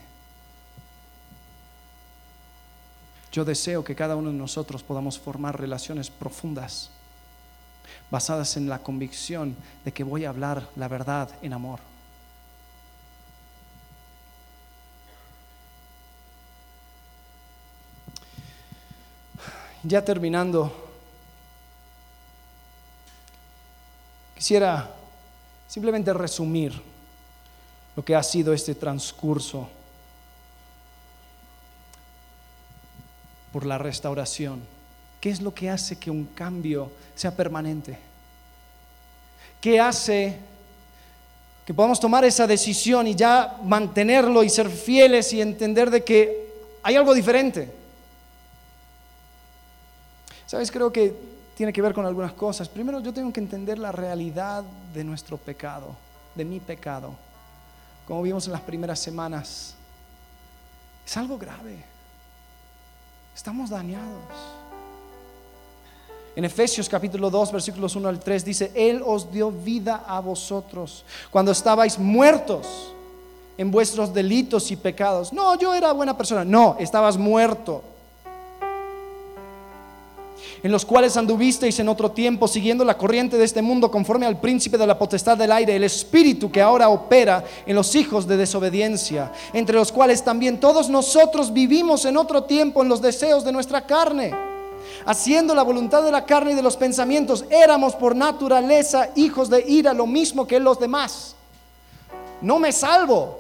Yo deseo que cada uno de nosotros podamos formar relaciones profundas, basadas en la convicción de que voy a hablar la verdad en amor. Ya terminando, quisiera simplemente resumir lo que ha sido este transcurso por la restauración. ¿Qué es lo que hace que un cambio sea permanente? ¿Qué hace que podamos tomar esa decisión y ya mantenerlo y ser fieles y entender de que hay algo diferente? Sabes, creo que tiene que ver con algunas cosas. Primero, yo tengo que entender la realidad de nuestro pecado, de mi pecado. Como vimos en las primeras semanas, es algo grave. Estamos dañados. En Efesios capítulo 2, versículos 1 al 3 dice, Él os dio vida a vosotros cuando estabais muertos en vuestros delitos y pecados. No, yo era buena persona. No, estabas muerto. En los cuales anduvisteis en otro tiempo, siguiendo la corriente de este mundo, conforme al príncipe de la potestad del aire, el espíritu que ahora opera en los hijos de desobediencia, entre los cuales también todos nosotros vivimos en otro tiempo en los deseos de nuestra carne, haciendo la voluntad de la carne y de los pensamientos. Éramos por naturaleza hijos de ira, lo mismo que los demás. No me salvo.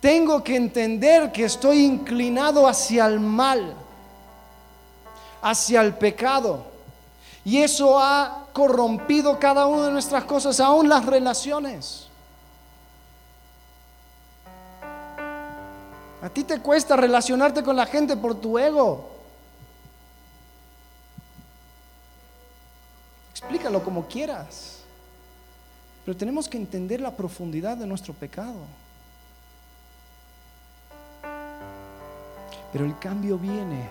Tengo que entender que estoy inclinado hacia el mal hacia el pecado. Y eso ha corrompido cada una de nuestras cosas, aún las relaciones. A ti te cuesta relacionarte con la gente por tu ego. Explícalo como quieras. Pero tenemos que entender la profundidad de nuestro pecado. Pero el cambio viene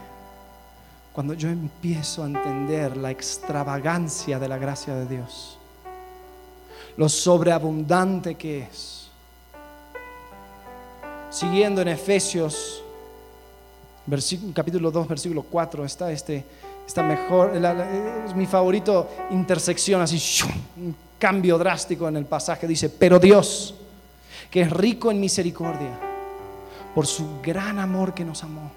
cuando yo empiezo a entender la extravagancia de la gracia de Dios, lo sobreabundante que es. Siguiendo en Efesios, capítulo 2, versículo 4, está este, está mejor, es mi favorito intersección, así, un cambio drástico en el pasaje, dice, pero Dios, que es rico en misericordia, por su gran amor que nos amó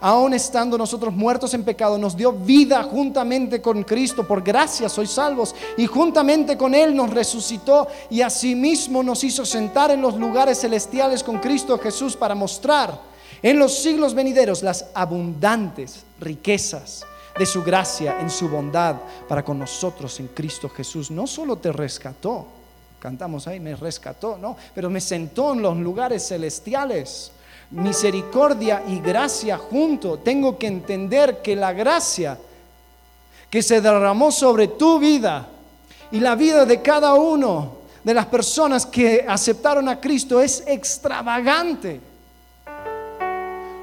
Aún estando nosotros muertos en pecado, nos dio vida juntamente con Cristo. Por gracia sois salvos. Y juntamente con Él nos resucitó y asimismo nos hizo sentar en los lugares celestiales con Cristo Jesús para mostrar en los siglos venideros las abundantes riquezas de su gracia en su bondad para con nosotros en Cristo Jesús. No solo te rescató, cantamos ahí, me rescató, no, pero me sentó en los lugares celestiales misericordia y gracia junto. Tengo que entender que la gracia que se derramó sobre tu vida y la vida de cada uno de las personas que aceptaron a Cristo es extravagante.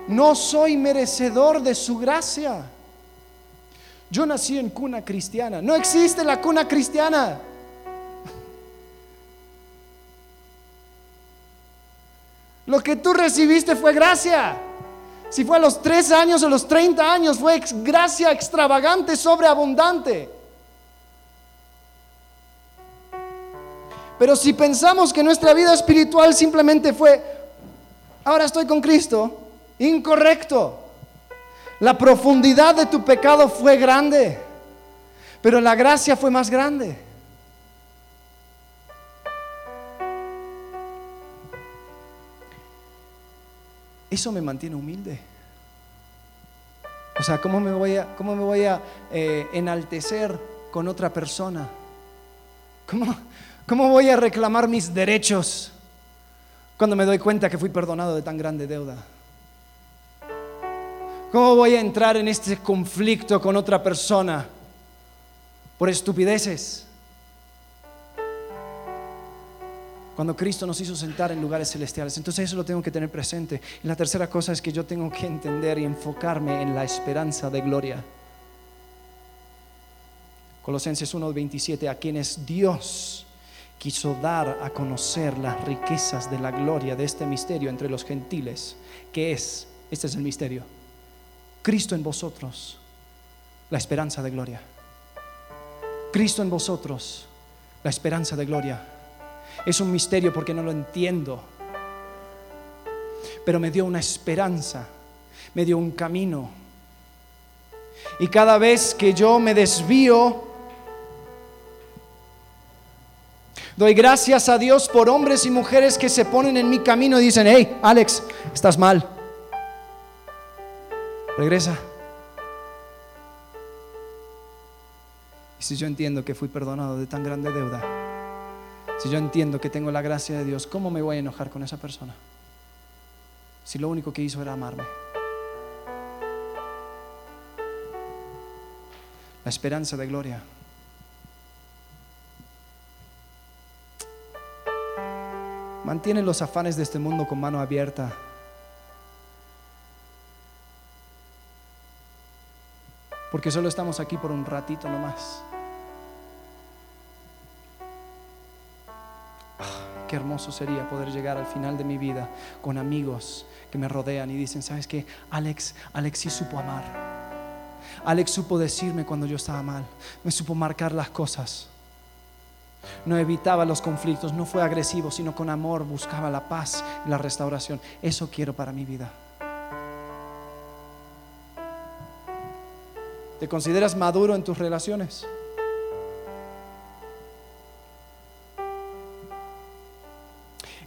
No soy merecedor de su gracia. Yo nací en cuna cristiana. No existe la cuna cristiana. Lo que tú recibiste fue gracia. Si fue a los tres años o los 30 años, fue gracia extravagante, sobreabundante. Pero si pensamos que nuestra vida espiritual simplemente fue, ahora estoy con Cristo, incorrecto. La profundidad de tu pecado fue grande, pero la gracia fue más grande. Eso me mantiene humilde. O sea, ¿cómo me voy a, cómo me voy a eh, enaltecer con otra persona? ¿Cómo, ¿Cómo voy a reclamar mis derechos cuando me doy cuenta que fui perdonado de tan grande deuda? ¿Cómo voy a entrar en este conflicto con otra persona por estupideces? Cuando Cristo nos hizo sentar en lugares celestiales. Entonces eso lo tengo que tener presente. Y la tercera cosa es que yo tengo que entender y enfocarme en la esperanza de gloria. Colosenses 1:27, a quienes Dios quiso dar a conocer las riquezas de la gloria de este misterio entre los gentiles, que es, este es el misterio, Cristo en vosotros, la esperanza de gloria. Cristo en vosotros, la esperanza de gloria. Es un misterio porque no lo entiendo. Pero me dio una esperanza, me dio un camino. Y cada vez que yo me desvío, doy gracias a Dios por hombres y mujeres que se ponen en mi camino y dicen, hey, Alex, estás mal. Regresa. Y si yo entiendo que fui perdonado de tan grande deuda, si yo entiendo que tengo la gracia de Dios, ¿cómo me voy a enojar con esa persona? Si lo único que hizo era amarme. La esperanza de gloria. Mantiene los afanes de este mundo con mano abierta. Porque solo estamos aquí por un ratito nomás. Qué hermoso sería poder llegar al final de mi vida con amigos que me rodean y dicen, ¿sabes qué? Alex, Alex sí supo amar. Alex supo decirme cuando yo estaba mal, me supo marcar las cosas. No evitaba los conflictos, no fue agresivo, sino con amor buscaba la paz y la restauración. Eso quiero para mi vida. ¿Te consideras maduro en tus relaciones?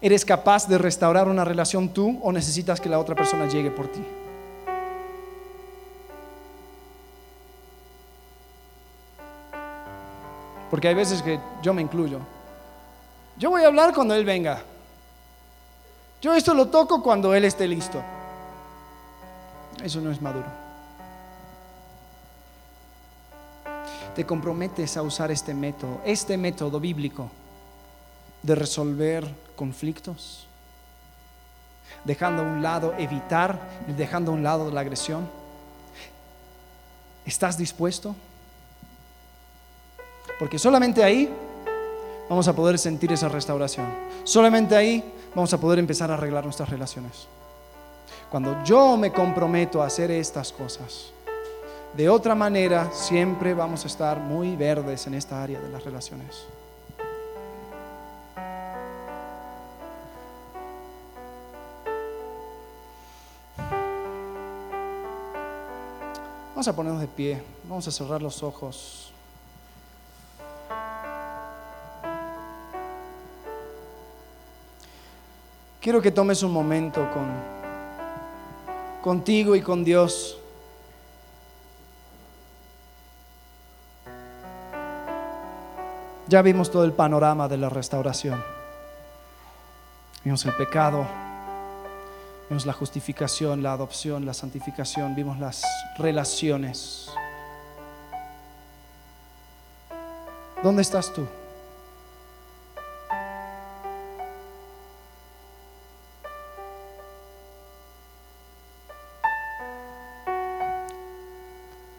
¿Eres capaz de restaurar una relación tú o necesitas que la otra persona llegue por ti? Porque hay veces que yo me incluyo. Yo voy a hablar cuando Él venga. Yo esto lo toco cuando Él esté listo. Eso no es maduro. Te comprometes a usar este método, este método bíblico de resolver conflictos, dejando a un lado evitar dejando a un lado la agresión. ¿Estás dispuesto? Porque solamente ahí vamos a poder sentir esa restauración. Solamente ahí vamos a poder empezar a arreglar nuestras relaciones. Cuando yo me comprometo a hacer estas cosas, de otra manera siempre vamos a estar muy verdes en esta área de las relaciones. Vamos a ponernos de pie, vamos a cerrar los ojos. Quiero que tomes un momento con, contigo y con Dios. Ya vimos todo el panorama de la restauración. Vimos el pecado, vimos la justificación, la adopción, la santificación, vimos las relaciones. ¿Dónde estás tú?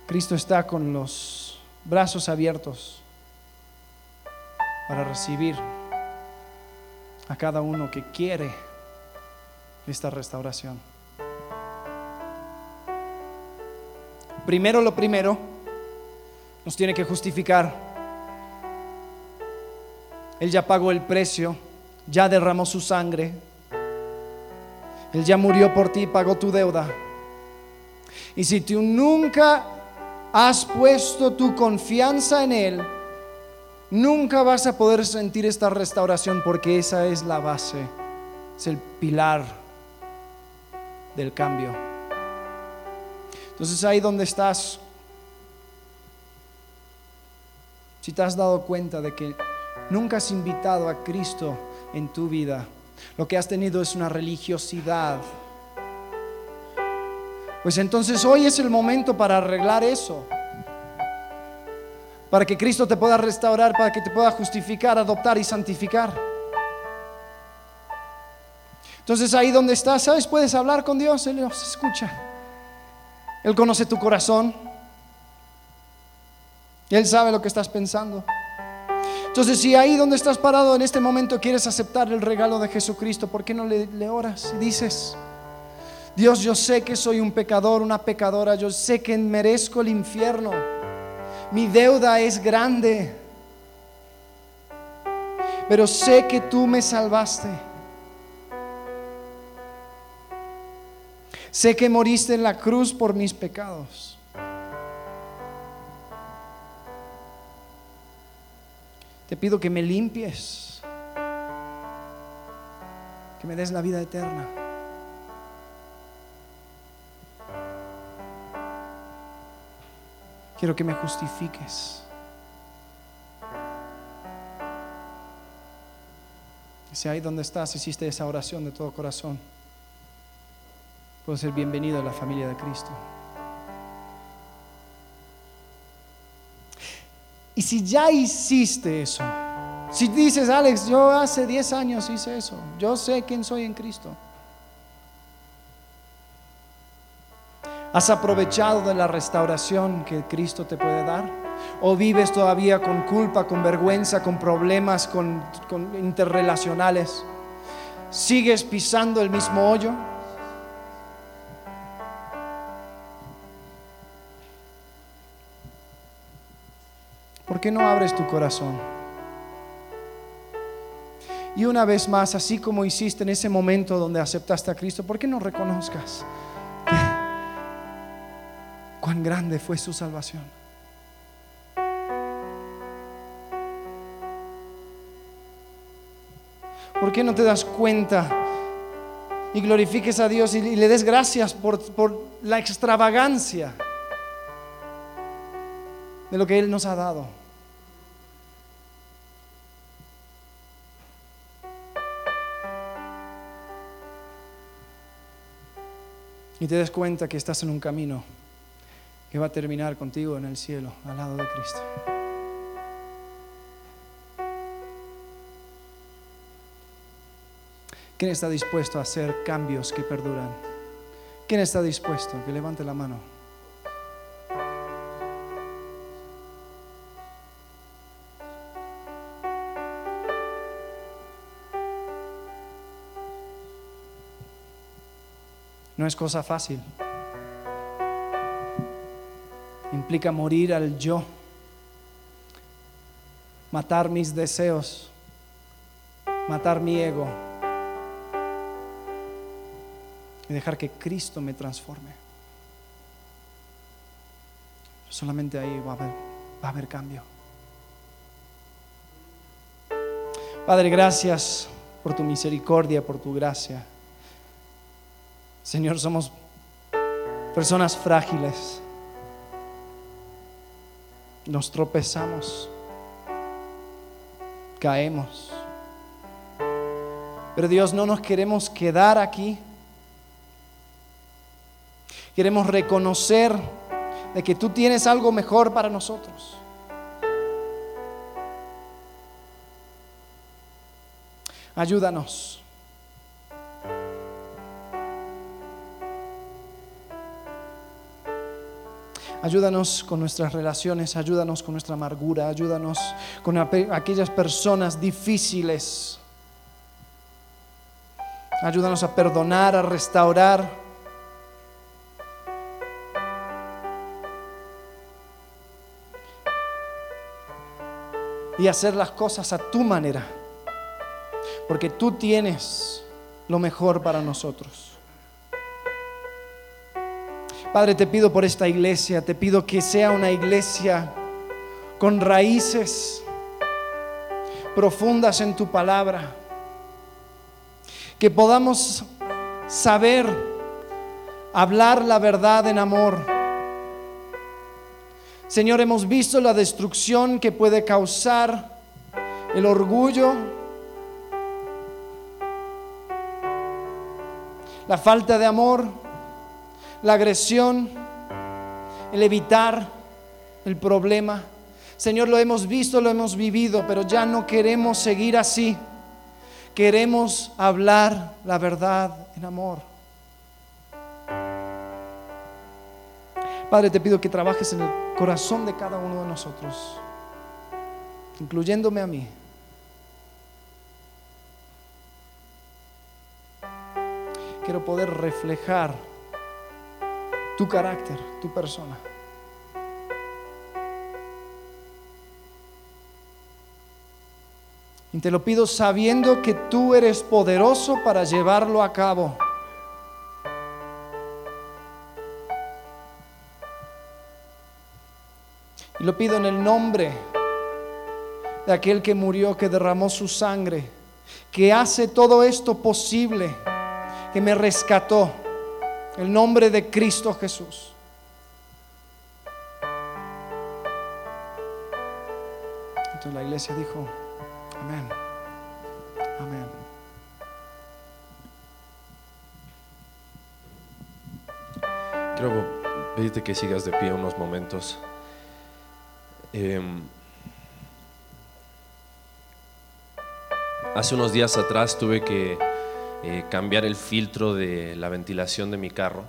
Cristo está con los brazos abiertos para recibir a cada uno que quiere esta restauración. Primero lo primero, nos tiene que justificar. Él ya pagó el precio, ya derramó su sangre, Él ya murió por ti, pagó tu deuda. Y si tú nunca has puesto tu confianza en Él, nunca vas a poder sentir esta restauración porque esa es la base, es el pilar del cambio. Entonces ahí donde estás, si te has dado cuenta de que nunca has invitado a Cristo en tu vida, lo que has tenido es una religiosidad pues entonces hoy es el momento para arreglar eso. Para que Cristo te pueda restaurar, para que te pueda justificar, adoptar y santificar. Entonces ahí donde estás, ¿sabes? Puedes hablar con Dios, Él nos escucha. Él conoce tu corazón. Él sabe lo que estás pensando. Entonces, si ahí donde estás parado en este momento quieres aceptar el regalo de Jesucristo, ¿por qué no le, le oras y dices, Dios, yo sé que soy un pecador, una pecadora, yo sé que merezco el infierno. Mi deuda es grande, pero sé que tú me salvaste. Sé que moriste en la cruz por mis pecados. Te pido que me limpies, que me des la vida eterna. Quiero que me justifiques. Si ahí donde estás hiciste esa oración de todo corazón, puedo ser bienvenido a la familia de Cristo. Y si ya hiciste eso, si dices, Alex, yo hace 10 años hice eso, yo sé quién soy en Cristo. ¿Has aprovechado de la restauración que Cristo te puede dar? ¿O vives todavía con culpa, con vergüenza, con problemas con, con interrelacionales? ¿Sigues pisando el mismo hoyo? ¿Por qué no abres tu corazón? Y una vez más, así como hiciste en ese momento donde aceptaste a Cristo, ¿por qué no reconozcas cuán grande fue su salvación? ¿Por qué no te das cuenta y glorifiques a Dios y, le des gracias por, por la extravagancia de lo que Él nos ha dado? y te des cuenta que estás en un camino que va a terminar contigo en el cielo, al lado de Cristo. ¿Quién está dispuesto a hacer cambios que perduran? ¿Quién está dispuesto? Que levante la mano. No es cosa fácil. Implica morir al yo, matar mis deseos, matar mi ego y dejar que Cristo me transforme. Solamente ahí va a haber, va a haber cambio. Padre, gracias por tu misericordia, por tu gracia. Señor, somos personas frágiles. Nos tropezamos, caemos. Pero Dios, no nos queremos quedar aquí. Queremos reconocer de que tú tienes algo mejor para nosotros. Ayúdanos Ayúdanos con nuestras relaciones, ayúdanos con nuestra amargura, ayúdanos con aquellas personas difíciles. Ayúdanos a perdonar, a restaurar. Y hacer las cosas a tu manera. Porque tú tienes lo mejor para nosotros. Padre, te pido por esta iglesia, te pido que sea una iglesia con raíces profundas en tu palabra, que podamos saber hablar la verdad en amor. Señor, hemos visto la destrucción que puede causar el orgullo, la falta de amor la agresión, el evitar el problema. Señor, lo hemos visto, lo hemos vivido, pero ya no queremos seguir así. Queremos hablar la verdad en amor. Padre, te pido que trabajes en el corazón de cada uno de nosotros, incluyéndome a mí. Quiero poder reflejar tu carácter, tu persona. Y te lo pido sabiendo que tú eres poderoso para llevarlo a cabo. Y lo pido en el nombre de aquel que murió, que derramó su sangre, que hace todo esto posible, que me rescató el nombre de Cristo Jesús. Entonces la iglesia dijo, amén, amén. Quiero pedirte que sigas de pie unos momentos. Em, hace unos días atrás tuve que eh, cambiar el filtro de la ventilación de mi carro,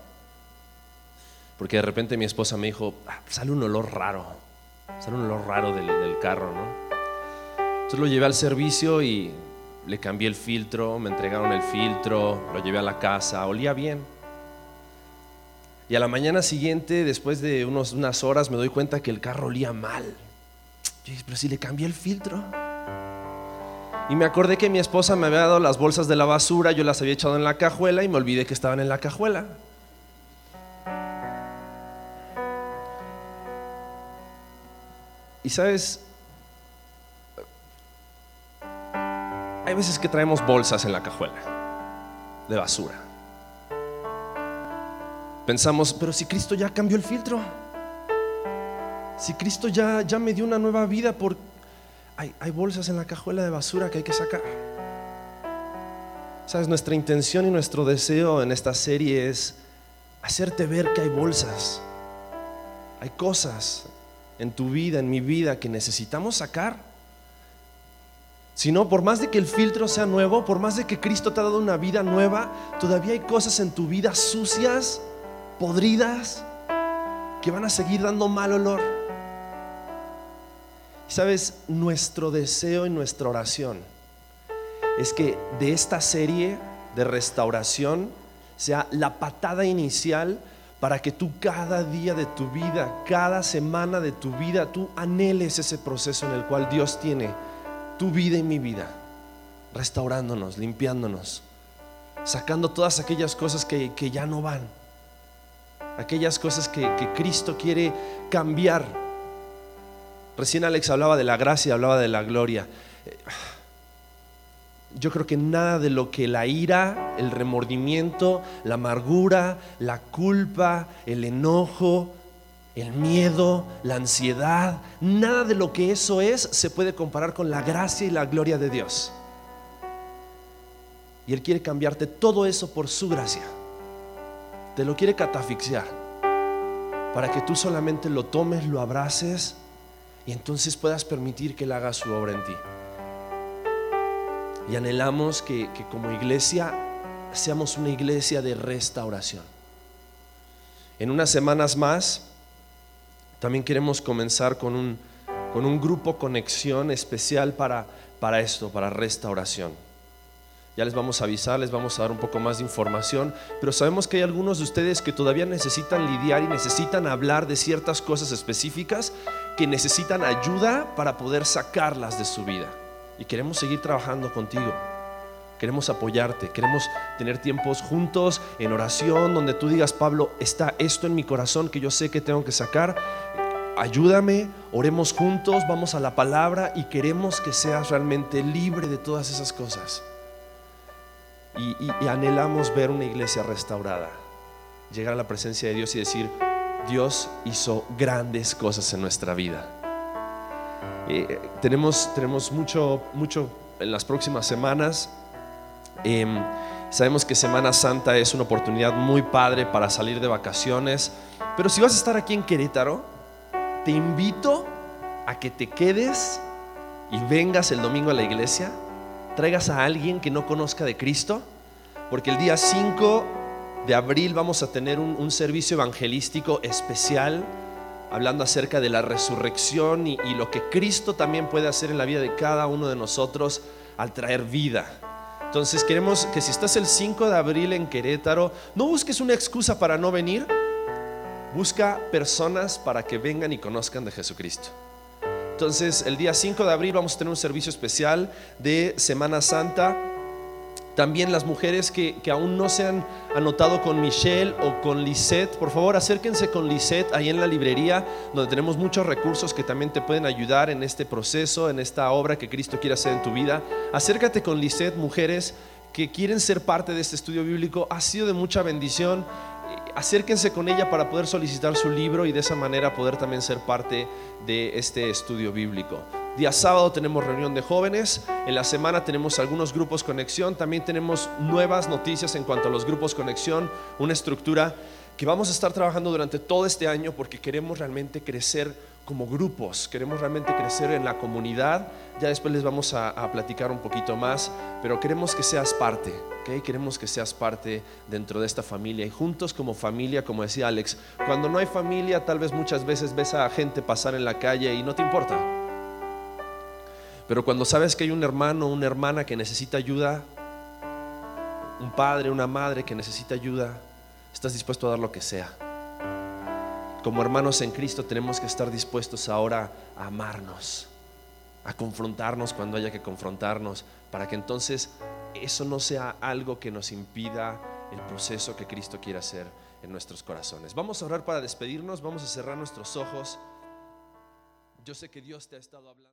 porque de repente mi esposa me dijo, ah, sale un olor raro, sale un olor raro del, del carro, ¿no? Entonces lo llevé al servicio y le cambié el filtro, me entregaron el filtro, lo llevé a la casa, olía bien. Y a la mañana siguiente, después de unos, unas horas, me doy cuenta que el carro olía mal. Yo dije, pero si le cambié el filtro. Y me acordé que mi esposa me había dado las bolsas de la basura, yo las había echado en la cajuela y me olvidé que estaban en la cajuela. Y sabes, hay veces que traemos bolsas en la cajuela de basura. Pensamos, pero si Cristo ya cambió el filtro, si Cristo ya, ya me dio una nueva vida, por... hay, bolsas en la cajuela de basura que hay que sacar. Sabes, nuestra intención y nuestro deseo en esta serie es hacerte ver que hay bolsas, hay cosas en tu vida, en mi vida, que necesitamos sacar. Si no, por más de que el filtro sea nuevo, por más de que Cristo te ha dado una vida nueva, todavía hay cosas en tu vida sucias, podridas, que van a seguir dando mal olor. Sabes, nuestro deseo y nuestra oración es que de esta serie de restauración sea la patada inicial para que tú cada día de tu vida, cada semana de tu vida, tú anheles ese proceso en el cual Dios tiene tu vida y mi vida, restaurándonos, limpiándonos, sacando todas aquellas cosas que, que ya no van, aquellas cosas que, que Cristo quiere cambiar. Recién Alex hablaba de la gracia, hablaba de la gloria. Yo creo que nada de lo que la ira, el remordimiento, la amargura, la culpa, el enojo, el miedo, la ansiedad, nada de lo que eso es se puede comparar con la gracia y la gloria de Dios. Y Él quiere cambiarte todo eso por su gracia. Te lo quiere catafixiar para que tú solamente lo tomes, lo abraces y entonces puedas permitir que Él haga su obra en ti. Y anhelamos que, que como iglesia seamos una iglesia de restauración. En unas semanas más también queremos comenzar con un, con un grupo conexión especial para, para esto, para restauración. Ya les vamos a avisar, les vamos a dar un poco más de información, pero sabemos que hay algunos de ustedes que todavía necesitan lidiar y necesitan hablar de ciertas cosas específicas que necesitan ayuda para poder sacarlas de su vida. Y queremos seguir trabajando contigo. Queremos apoyarte, queremos tener tiempos juntos en oración donde tú digas, Pablo, está esto en mi corazón que yo sé que tengo que sacar. Ayúdame, oremos juntos, vamos a la palabra y queremos que seas realmente libre de todas esas cosas. Y, anhelamos ver una iglesia restaurada, llegar a la presencia de Dios y decir, Dios hizo grandes cosas en nuestra vida. Eh, tenemos, tenemos mucho, mucho en las próximas semanas. Em, sabemos que Semana Santa es una oportunidad muy padre para salir de vacaciones, pero si vas a estar aquí en Querétaro, te invito a que te quedes y vengas el domingo a la iglesia, traigas a alguien que no conozca de Cristo, porque el día 5 de abril vamos a tener un, servicio evangelístico especial hablando acerca de la resurrección y, y lo que Cristo también puede hacer en la vida de cada uno de nosotros al traer vida. Entonces queremos que si estás el 5 de abril en Querétaro, no busques una excusa para no venir, busca personas para que vengan y conozcan de Jesucristo. Entonces el día 5 de abril vamos a tener un servicio especial de Semana Santa. También las mujeres que, aún no se han anotado con Michelle o con Lisette, por favor acérquense con Lisette ahí en la librería, donde tenemos muchos recursos que también te pueden ayudar en este proceso, en esta obra que Cristo quiere hacer en tu vida. Acércate con Lisette, mujeres que quieren ser parte de este estudio bíblico. Ha sido de mucha bendición. Acérquense con ella para poder solicitar su libro y de esa manera poder también ser parte de este estudio bíblico. Día sábado tenemos reunión de jóvenes, en la semana tenemos algunos grupos conexión, también tenemos nuevas noticias en cuanto a los grupos conexión, una estructura que vamos a estar trabajando durante todo este año porque queremos realmente crecer como grupos, queremos realmente crecer en la comunidad, ya después les vamos a, a platicar un poquito más, pero queremos que seas parte, Queremos que seas parte dentro de esta familia y juntos como familia, como decía Alex, cuando no hay familia tal vez muchas veces ves a gente pasar en la calle y no te importa. Pero cuando sabes que hay un hermano, una hermana que necesita ayuda, un padre, una madre que necesita ayuda, estás dispuesto a dar lo que sea. Como hermanos en Cristo tenemos que estar dispuestos ahora a amarnos, a confrontarnos cuando haya que confrontarnos, para que entonces eso no sea algo que nos impida el proceso que Cristo quiere hacer en nuestros corazones. Vamos a orar para despedirnos, vamos a cerrar nuestros ojos. Yo sé que Dios te ha estado hablando.